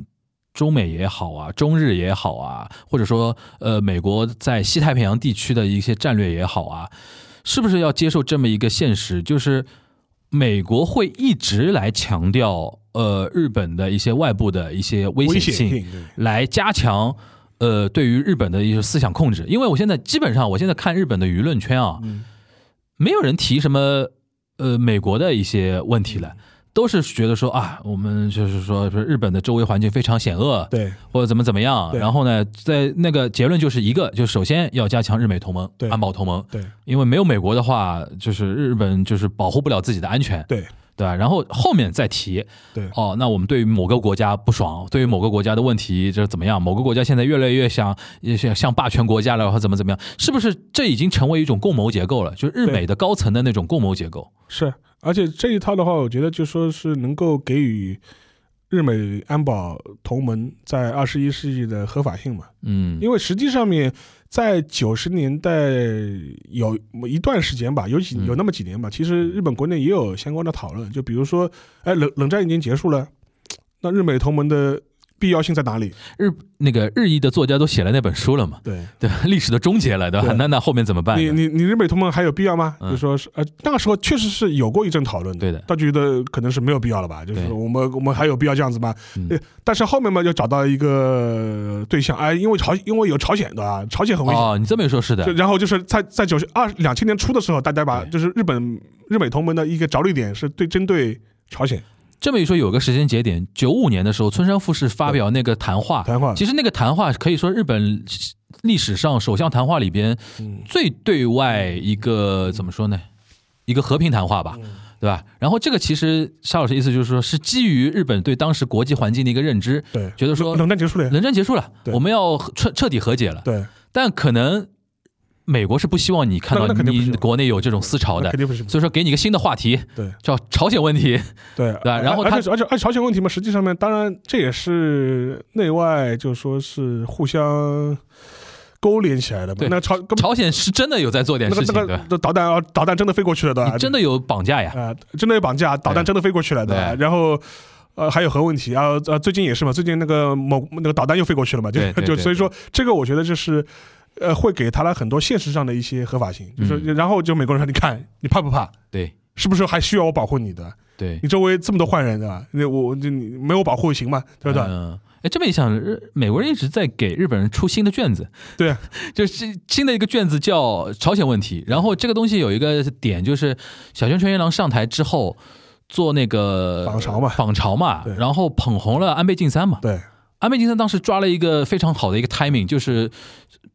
Speaker 1: 中美也好啊，中日也好啊，或者说呃美国在西太平洋地区的一些战略也好啊，是不是要接受这么一个现实，就是美国会一直来强调呃日本的一些外部的一些危险性，来加强。呃，对于日本的一些思想控制，因为我现在基本上，我现在看日本的舆论圈啊，没有人提什么呃美国的一些问题了，都是觉得说啊，我们就是说，说日本的周围环境非常险恶，
Speaker 3: 对，
Speaker 1: 或者怎么怎么样，然后呢，在那个结论就是一个，就首先要加强日美同盟，安保同盟，
Speaker 3: 对，
Speaker 1: 因为没有美国的话，就是日本就是保护不了自己的安全，
Speaker 3: 对。
Speaker 1: 对吧？然后后面再提，
Speaker 3: 对
Speaker 1: 哦，那我们对于某个国家不爽，对于某个国家的问题就是怎么样？某个国家现在越来越像像像霸权国家了，或怎么怎么样？是不是这已经成为一种共谋结构了？就是日美的高层的那种共谋结构。
Speaker 3: 是，而且这一套的话，我觉得就说是能够给予日美安保同盟在二十一世纪的合法性嘛？
Speaker 1: 嗯，
Speaker 3: 因为实际上面。在九十年代有一段时间吧，有几有那么几年吧，其实日本国内也有相关的讨论，就比如说，哎，冷冷战已经结束了，那日美同盟的。必要性在哪里？
Speaker 1: 日那个日裔的作家都写了那本书了嘛？
Speaker 3: 对
Speaker 1: 对，历史的终结了，对吧？那那后面怎么办？
Speaker 3: 你你你日美同盟还有必要吗？就说是呃，那个时候确实是有过一阵讨论的，
Speaker 1: 对的。
Speaker 3: 他觉得可能是没有必要了吧？就是我们我们还有必要这样子吗？对。但是后面嘛，就找到一个对象，哎，因为朝因为有朝鲜对吧，朝鲜很危险。
Speaker 1: 哦，你这么一说，是的。
Speaker 3: 然后就是在在九十二两千年初的时候，大家把就是日本日美同盟的一个着力点是对针对朝鲜。
Speaker 1: 这么一说，有个时间节点，九五年的时候，村山富士发表那个谈话。
Speaker 3: 谈话，
Speaker 1: 其实那个谈话可以说日本历史上首相谈话里边最对外一个怎么说呢？一个和平谈话吧，对吧？然后这个其实沙老师意思就是说，是基于日本对当时国际环境的一个认知，
Speaker 3: 对，
Speaker 1: 觉得说
Speaker 3: 冷战结束了，
Speaker 1: 冷战结束了，我们要彻彻底和解了，
Speaker 3: 对，
Speaker 1: 但可能。美国是不希望你看到你国内有这种思潮的，
Speaker 3: 肯定不是。
Speaker 1: 所以说，给你一个新的话题，
Speaker 3: 对，
Speaker 1: 叫朝鲜问题，
Speaker 3: 对
Speaker 1: 对。然后，
Speaker 3: 而且而且而且朝鲜问题嘛，实际上面，当然这也是内外就说是互相勾连起来的嘛。那朝
Speaker 1: 朝鲜是真的有在做点事情，
Speaker 3: 那个导弹啊，导弹真的飞过去了的，
Speaker 1: 真的有绑架呀，
Speaker 3: 啊，真的有绑架，导弹真的飞过去了的。然后，呃，还有核问题啊，呃，最近也是嘛，最近那个某那个导弹又飞过去了嘛，就 就所以说，这个我觉得就是。呃，会给他了很多现实上的一些合法性，就是然后就美国人说，你看你怕不怕？
Speaker 1: 对，
Speaker 3: 是不是还需要我保护你的？
Speaker 1: 对，
Speaker 3: 你周围这么多坏人，对吧？那我就你没有保护行吗？对不对？
Speaker 1: 嗯，哎，这么一想，美国人一直在给日本人出新的卷子，
Speaker 3: 对，
Speaker 1: 就是新的一个卷子叫朝鲜问题。然后这个东西有一个点，就是小泉纯一郎上台之后做那个
Speaker 3: 访朝嘛，
Speaker 1: 访朝嘛，然后捧红了安倍晋三嘛，
Speaker 3: 对。
Speaker 1: 安倍晋三当时抓了一个非常好的一个 timing，就是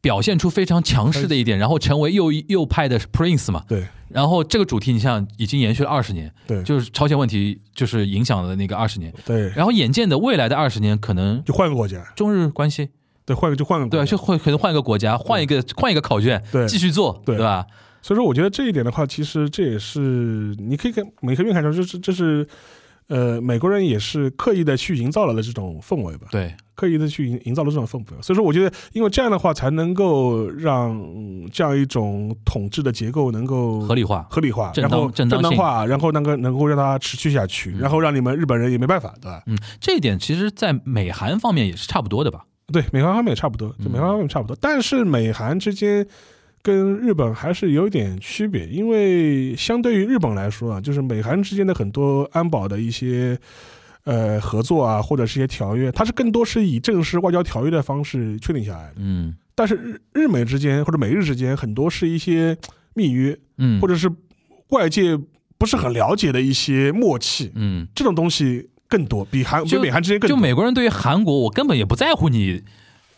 Speaker 1: 表现出非常强势的一点，然后成为右右派的 prince 嘛。
Speaker 3: 对。
Speaker 1: 然后这个主题你像已经延续了二十年，
Speaker 3: 对，
Speaker 1: 就是朝鲜问题就是影响了那个二十年，
Speaker 3: 对。
Speaker 1: 然后眼见的未来的二十年可能
Speaker 3: 就换个国家，
Speaker 1: 中日关系，
Speaker 3: 对，换个就换个，
Speaker 1: 对，就换可能换一个国家，换一个换一个考卷，
Speaker 3: 对，
Speaker 1: 继续做，对吧？
Speaker 3: 所以说，我觉得这一点的话，其实这也是你可以看每个面看出，就是这是。呃，美国人也是刻意的去营造了的这种氛围吧？
Speaker 1: 对，
Speaker 3: 刻意的去营营造了这种氛围。所以说，我觉得，因为这样的话，才能够让这样一种统治的结构能够
Speaker 1: 合理化、
Speaker 3: 合理化，然后正当化，然后能够能够让它持续下去，然后让你们日本人也没办法，对吧？
Speaker 1: 嗯，这一点其实，在美韩方面也是差不多的吧？
Speaker 3: 对，美韩方面也差不多，就美韩方面差不多，但是美韩之间。跟日本还是有点区别，因为相对于日本来说啊，就是美韩之间的很多安保的一些呃合作啊，或者是一些条约，它是更多是以正式外交条约的方式确定下来的。
Speaker 1: 嗯，
Speaker 3: 但是日日美之间或者美日之间很多是一些密约，
Speaker 1: 嗯，
Speaker 3: 或者是外界不是很了解的一些默契，
Speaker 1: 嗯，
Speaker 3: 这种东西更多，比韩比
Speaker 1: 就
Speaker 3: 美韩之间更
Speaker 1: 就
Speaker 3: 多。
Speaker 1: 美国人对于韩国，我根本也不在乎你。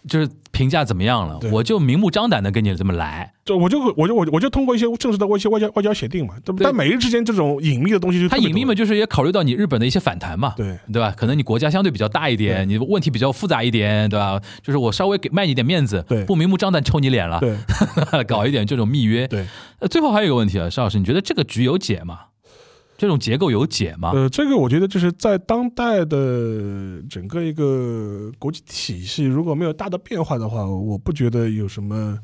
Speaker 1: 就是评价怎么样了，我就明目张胆的跟你这么来，
Speaker 3: 就我就我就我我就通过一些正式的一些外交外交协定嘛，但
Speaker 1: 对。
Speaker 3: 但美日之间这种隐秘的东西就
Speaker 1: 他隐秘嘛，就是也考虑到你日本的一些反弹嘛，
Speaker 3: 对。
Speaker 1: 对吧？可能你国家相对比较大一点，你问题比较复杂一点，对吧？就是我稍微给卖你点面子，
Speaker 3: 对。
Speaker 1: 不明目张胆抽你脸了，
Speaker 3: 对。
Speaker 1: 搞一点这种密约。
Speaker 3: 对，
Speaker 1: 呃，最后还有一个问题啊，邵老师，你觉得这个局有解吗？这种结构有解吗？
Speaker 3: 呃，这个我觉得就是在当代的整个一个国际体系，如果没有大的变化的话，我不觉得有什么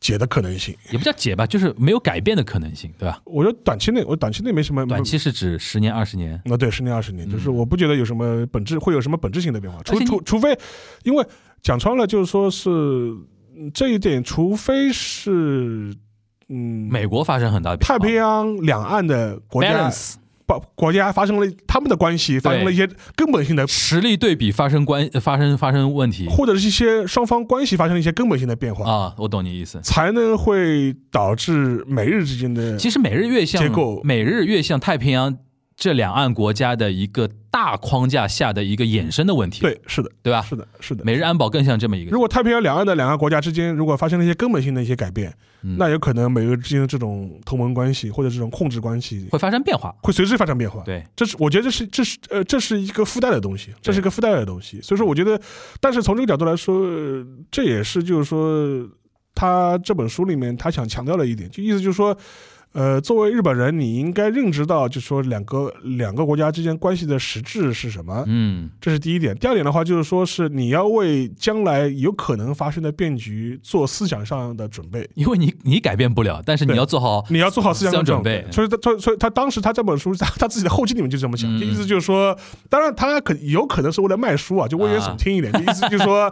Speaker 3: 解的可能性。
Speaker 1: 也不叫解吧，就是没有改变的可能性，对吧？
Speaker 3: 我觉得短期内，我短期内没什么
Speaker 1: 短期是指十年、二十年。
Speaker 3: 那对十年二十年，就是我不觉得有什么本质会有什么本质性的变化，除除除非，因为讲穿了就是说是嗯这一点，除非是嗯。
Speaker 1: 美国发生很大的变化。
Speaker 3: 太平洋两岸的国家
Speaker 1: balance
Speaker 3: 把国家发生了他们的关系发生了一些根本性的，
Speaker 1: 实力对比发生关发生发生问题。
Speaker 3: 或者是一些双方关系发生了一些根本性的变化，
Speaker 1: 啊，我懂你意思。
Speaker 3: 才能会导致美日之间的
Speaker 1: 其实美日越向
Speaker 3: 结构。
Speaker 1: 美日越向太平洋这两岸国家的一个大框架下的一个衍生的问题，
Speaker 3: 对是的
Speaker 1: 对吧？
Speaker 3: 是的是的。
Speaker 1: 美日安保更像这么一个
Speaker 3: 如果太平洋两岸的两个国家之间如果发生了一些根本性的一些改变，
Speaker 1: 嗯
Speaker 3: 那有可能美日之间的这种同盟关系或者这种控制关系
Speaker 1: 会发生变化。
Speaker 3: 会随之发生变化。
Speaker 1: 对，
Speaker 3: 这是我觉得这是这是呃这是一个附带的东西，这是一个附带的东西。所以说，我觉得，但是从这个角度来说，呃这也是就是说，他这本书里面他想强调的一点，就意思就是说。呃，作为日本人，你应该认知到，就是说两个两个国家之间关系的实质是什么，
Speaker 1: 嗯，
Speaker 3: 这是第一点。第二点的话，就是说是你要为将来有可能发生的变局做思想上的准备。
Speaker 1: 因为你你改变不了，但是你要做好
Speaker 3: 你要做好思想
Speaker 1: 准备
Speaker 3: 所以他，所以，所以他当时他这本书，他他自己的后记里面就这么讲，
Speaker 1: 嗯
Speaker 3: 意思就是说，当然他可有可能是为了卖书啊，就危言耸听一点，就意思就是说，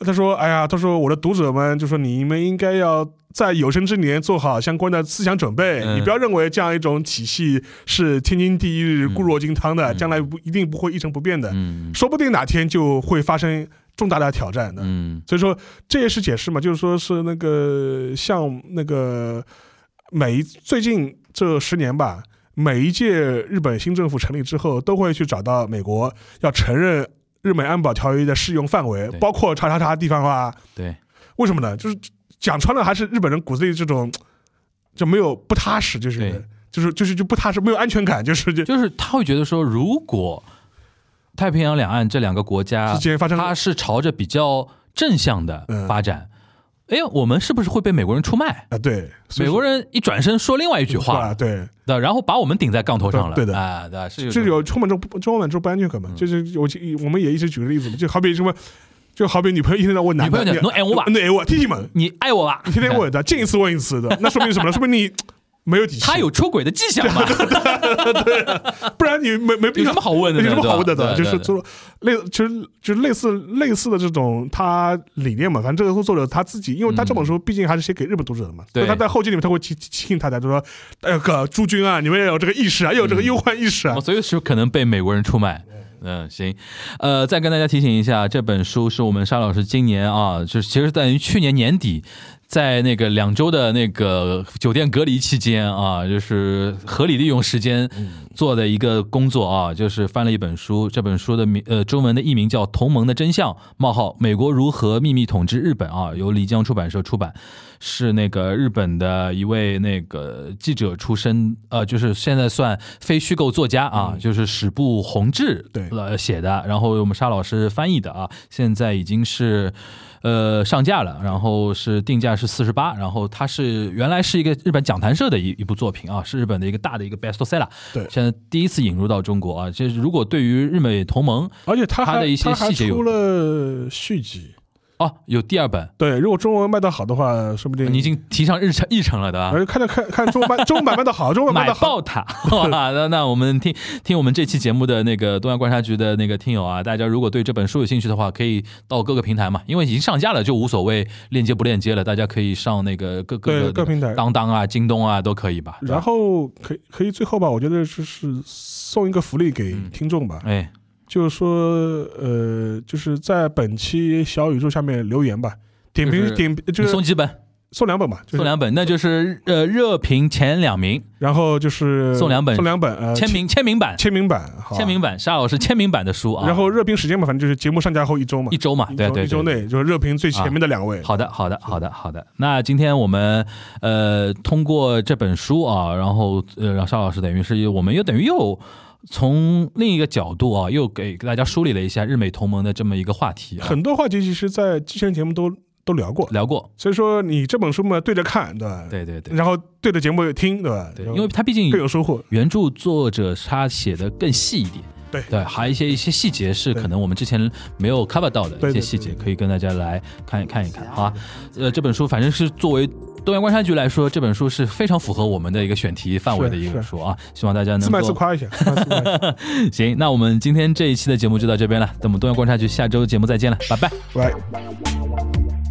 Speaker 3: 他说，哎呀，他说我的读者们，就说你们应该要。在有生之年做好相关的思想准备，
Speaker 1: 嗯
Speaker 3: 你不要认为这样一种体系是天经地义、固若金汤的，将来不一定不会一成不变的，
Speaker 1: 嗯
Speaker 3: 说不定哪天就会发生重大的挑战的。
Speaker 1: 嗯
Speaker 3: 所以说这也是解释嘛，就是说是那个像那个每一最近这十年吧，每一届日本新政府成立之后，都会去找到美国要承认日美安保条约的适用范围，包括叉叉叉地方化。
Speaker 1: 对，
Speaker 3: 为什么呢？就是讲穿了，还是日本人骨子里这种就没有不踏实，就是就是就是就不踏实，没有安全感，就是就
Speaker 1: 就是他会觉得说，如果太平洋两岸这两个国家
Speaker 3: 之间发生
Speaker 1: 它是朝着比较正向的
Speaker 3: 嗯。
Speaker 1: 发展，哎、我们是不是会被美国人出卖？
Speaker 3: 啊，对，
Speaker 1: 美国人一转身说另外一句话，
Speaker 3: 啊，对，
Speaker 1: 对，然后把我们顶在杠头上了，
Speaker 3: 对对。的
Speaker 1: 啊，对，是
Speaker 3: 这有充满这充满这不安全感嘛？
Speaker 1: 嗯。
Speaker 3: 就是我我们也一直举个例子嘛，就好比什么，就好比女朋友一天到晚问男的，
Speaker 1: 女朋友讲侬爱我吧
Speaker 3: 侬爱我，弟弟们，
Speaker 1: 你爱我吧？
Speaker 3: 你天天问的，见一次问一次的，那说明什么呢？说明你没有底气，
Speaker 1: 他有出轨的迹象吗？
Speaker 3: 不然你没没必要
Speaker 1: 有什么好问的？
Speaker 3: 有什么好问的？就是说类，就是类似类似的这种他理念嘛。反正这个作者他自己，因为他这本书毕竟还是写给日本读者的嘛，
Speaker 1: 对
Speaker 3: 所以他在后记里面他会提提醒大家，就说：“哎呀，哥诸君啊，你们要有这个意识啊，要有这个忧患意识啊
Speaker 1: 哦，。所以是可能被美国人出卖。嗯，行，呃，再跟大家提醒一下，这本书是我们沙老师今年啊，就是其实等于去年年底，在那个两周的那个酒店隔离期间啊，就是合理利用时间做的一个工作啊，就是翻了一本书，这本书的名呃中文的译名叫《同盟的真相：冒号美国如何秘密统治日本》啊，由漓江出版社出版。是那个日本的一位那个记者出身，呃，就是现在算非虚构作家啊，就是史部弘志
Speaker 3: 对
Speaker 1: 呃写的，然后我们沙老师翻译的啊，现在已经是呃上架了，然后是定价是四十八，然后它是原来是一个日本讲谈社的一一部作品啊，是日本的一个大的一个 bestseller，
Speaker 3: 对
Speaker 1: 现在第一次引入到中国啊，就是如果对于日美同盟
Speaker 3: 而且他还
Speaker 1: 他的一些细节有
Speaker 3: 出了续集。
Speaker 1: 哦有第二本，
Speaker 3: 对，如果中文卖的好的话，说不定
Speaker 1: 你已经提上日程议程了的啊。
Speaker 3: 而看着看看中文版，中文版卖的好，中文版卖
Speaker 1: 买
Speaker 3: 得好，
Speaker 1: 爆它！哇，那那我们听听我们这期节目的那个东亚观察局的那个听友啊，大家如果对这本书有兴趣的话，可以到各个平台嘛，因为已经上架了，就无所谓链接不链接了，大家可以上那个各各个
Speaker 3: 各平台
Speaker 1: 当当啊、京东啊都可以吧。
Speaker 3: 然后可以可以最后吧，我觉得就是送一个福利给
Speaker 1: 嗯
Speaker 3: 听众吧，
Speaker 1: 哎，
Speaker 3: 就是说呃，就是在本期小宇宙下面留言吧，点
Speaker 1: 就是
Speaker 3: 评点就是
Speaker 1: 送几本？
Speaker 3: 送两本吧，就是
Speaker 1: 送两本，那就是呃热评前两名，
Speaker 3: 然后就是
Speaker 1: 送两本
Speaker 3: 送两本呃
Speaker 1: 签名签名版，
Speaker 3: 签名版，好
Speaker 1: 签名版，沙老师签名版的书啊。
Speaker 3: 然后热评时间嘛，反正就是节目上架后一周嘛，
Speaker 1: 一周嘛，对对对。
Speaker 3: 一周内就是热评最前面的两位。
Speaker 1: 好的，好的，好的，好的。那今天我们呃通过这本书啊，然后呃让沙老师等于是我们又等于又从另一个角度啊，又给给大家梳理了一下日美同盟的这么一个话题啊，
Speaker 3: 很多话题其实，在之前节目都都聊过，
Speaker 1: 聊过。
Speaker 3: 所以说你这本书嘛，对着看，对吧？
Speaker 1: 对对对
Speaker 3: 然后对着节目听，对吧？
Speaker 1: 对，因为它毕竟
Speaker 3: 更有收获。
Speaker 1: 原著作者他写的更细一点。
Speaker 3: 对
Speaker 1: 对，还有一些一些细节是可能我们之前没有 cover 到的一些细节可以跟大家来看一看一看，好吧？呃，这本书反正是作为东阳观察局来说，这本书是非常符合我们的一个选题范围的一个书啊，希望大家能
Speaker 3: 自卖自
Speaker 1: 够
Speaker 3: 夸一下，自卖自夸一下
Speaker 1: 行。那我们今天这一期的节目就到这边了，那我们东阳观察局下周节目再见了，拜拜。
Speaker 3: 拜。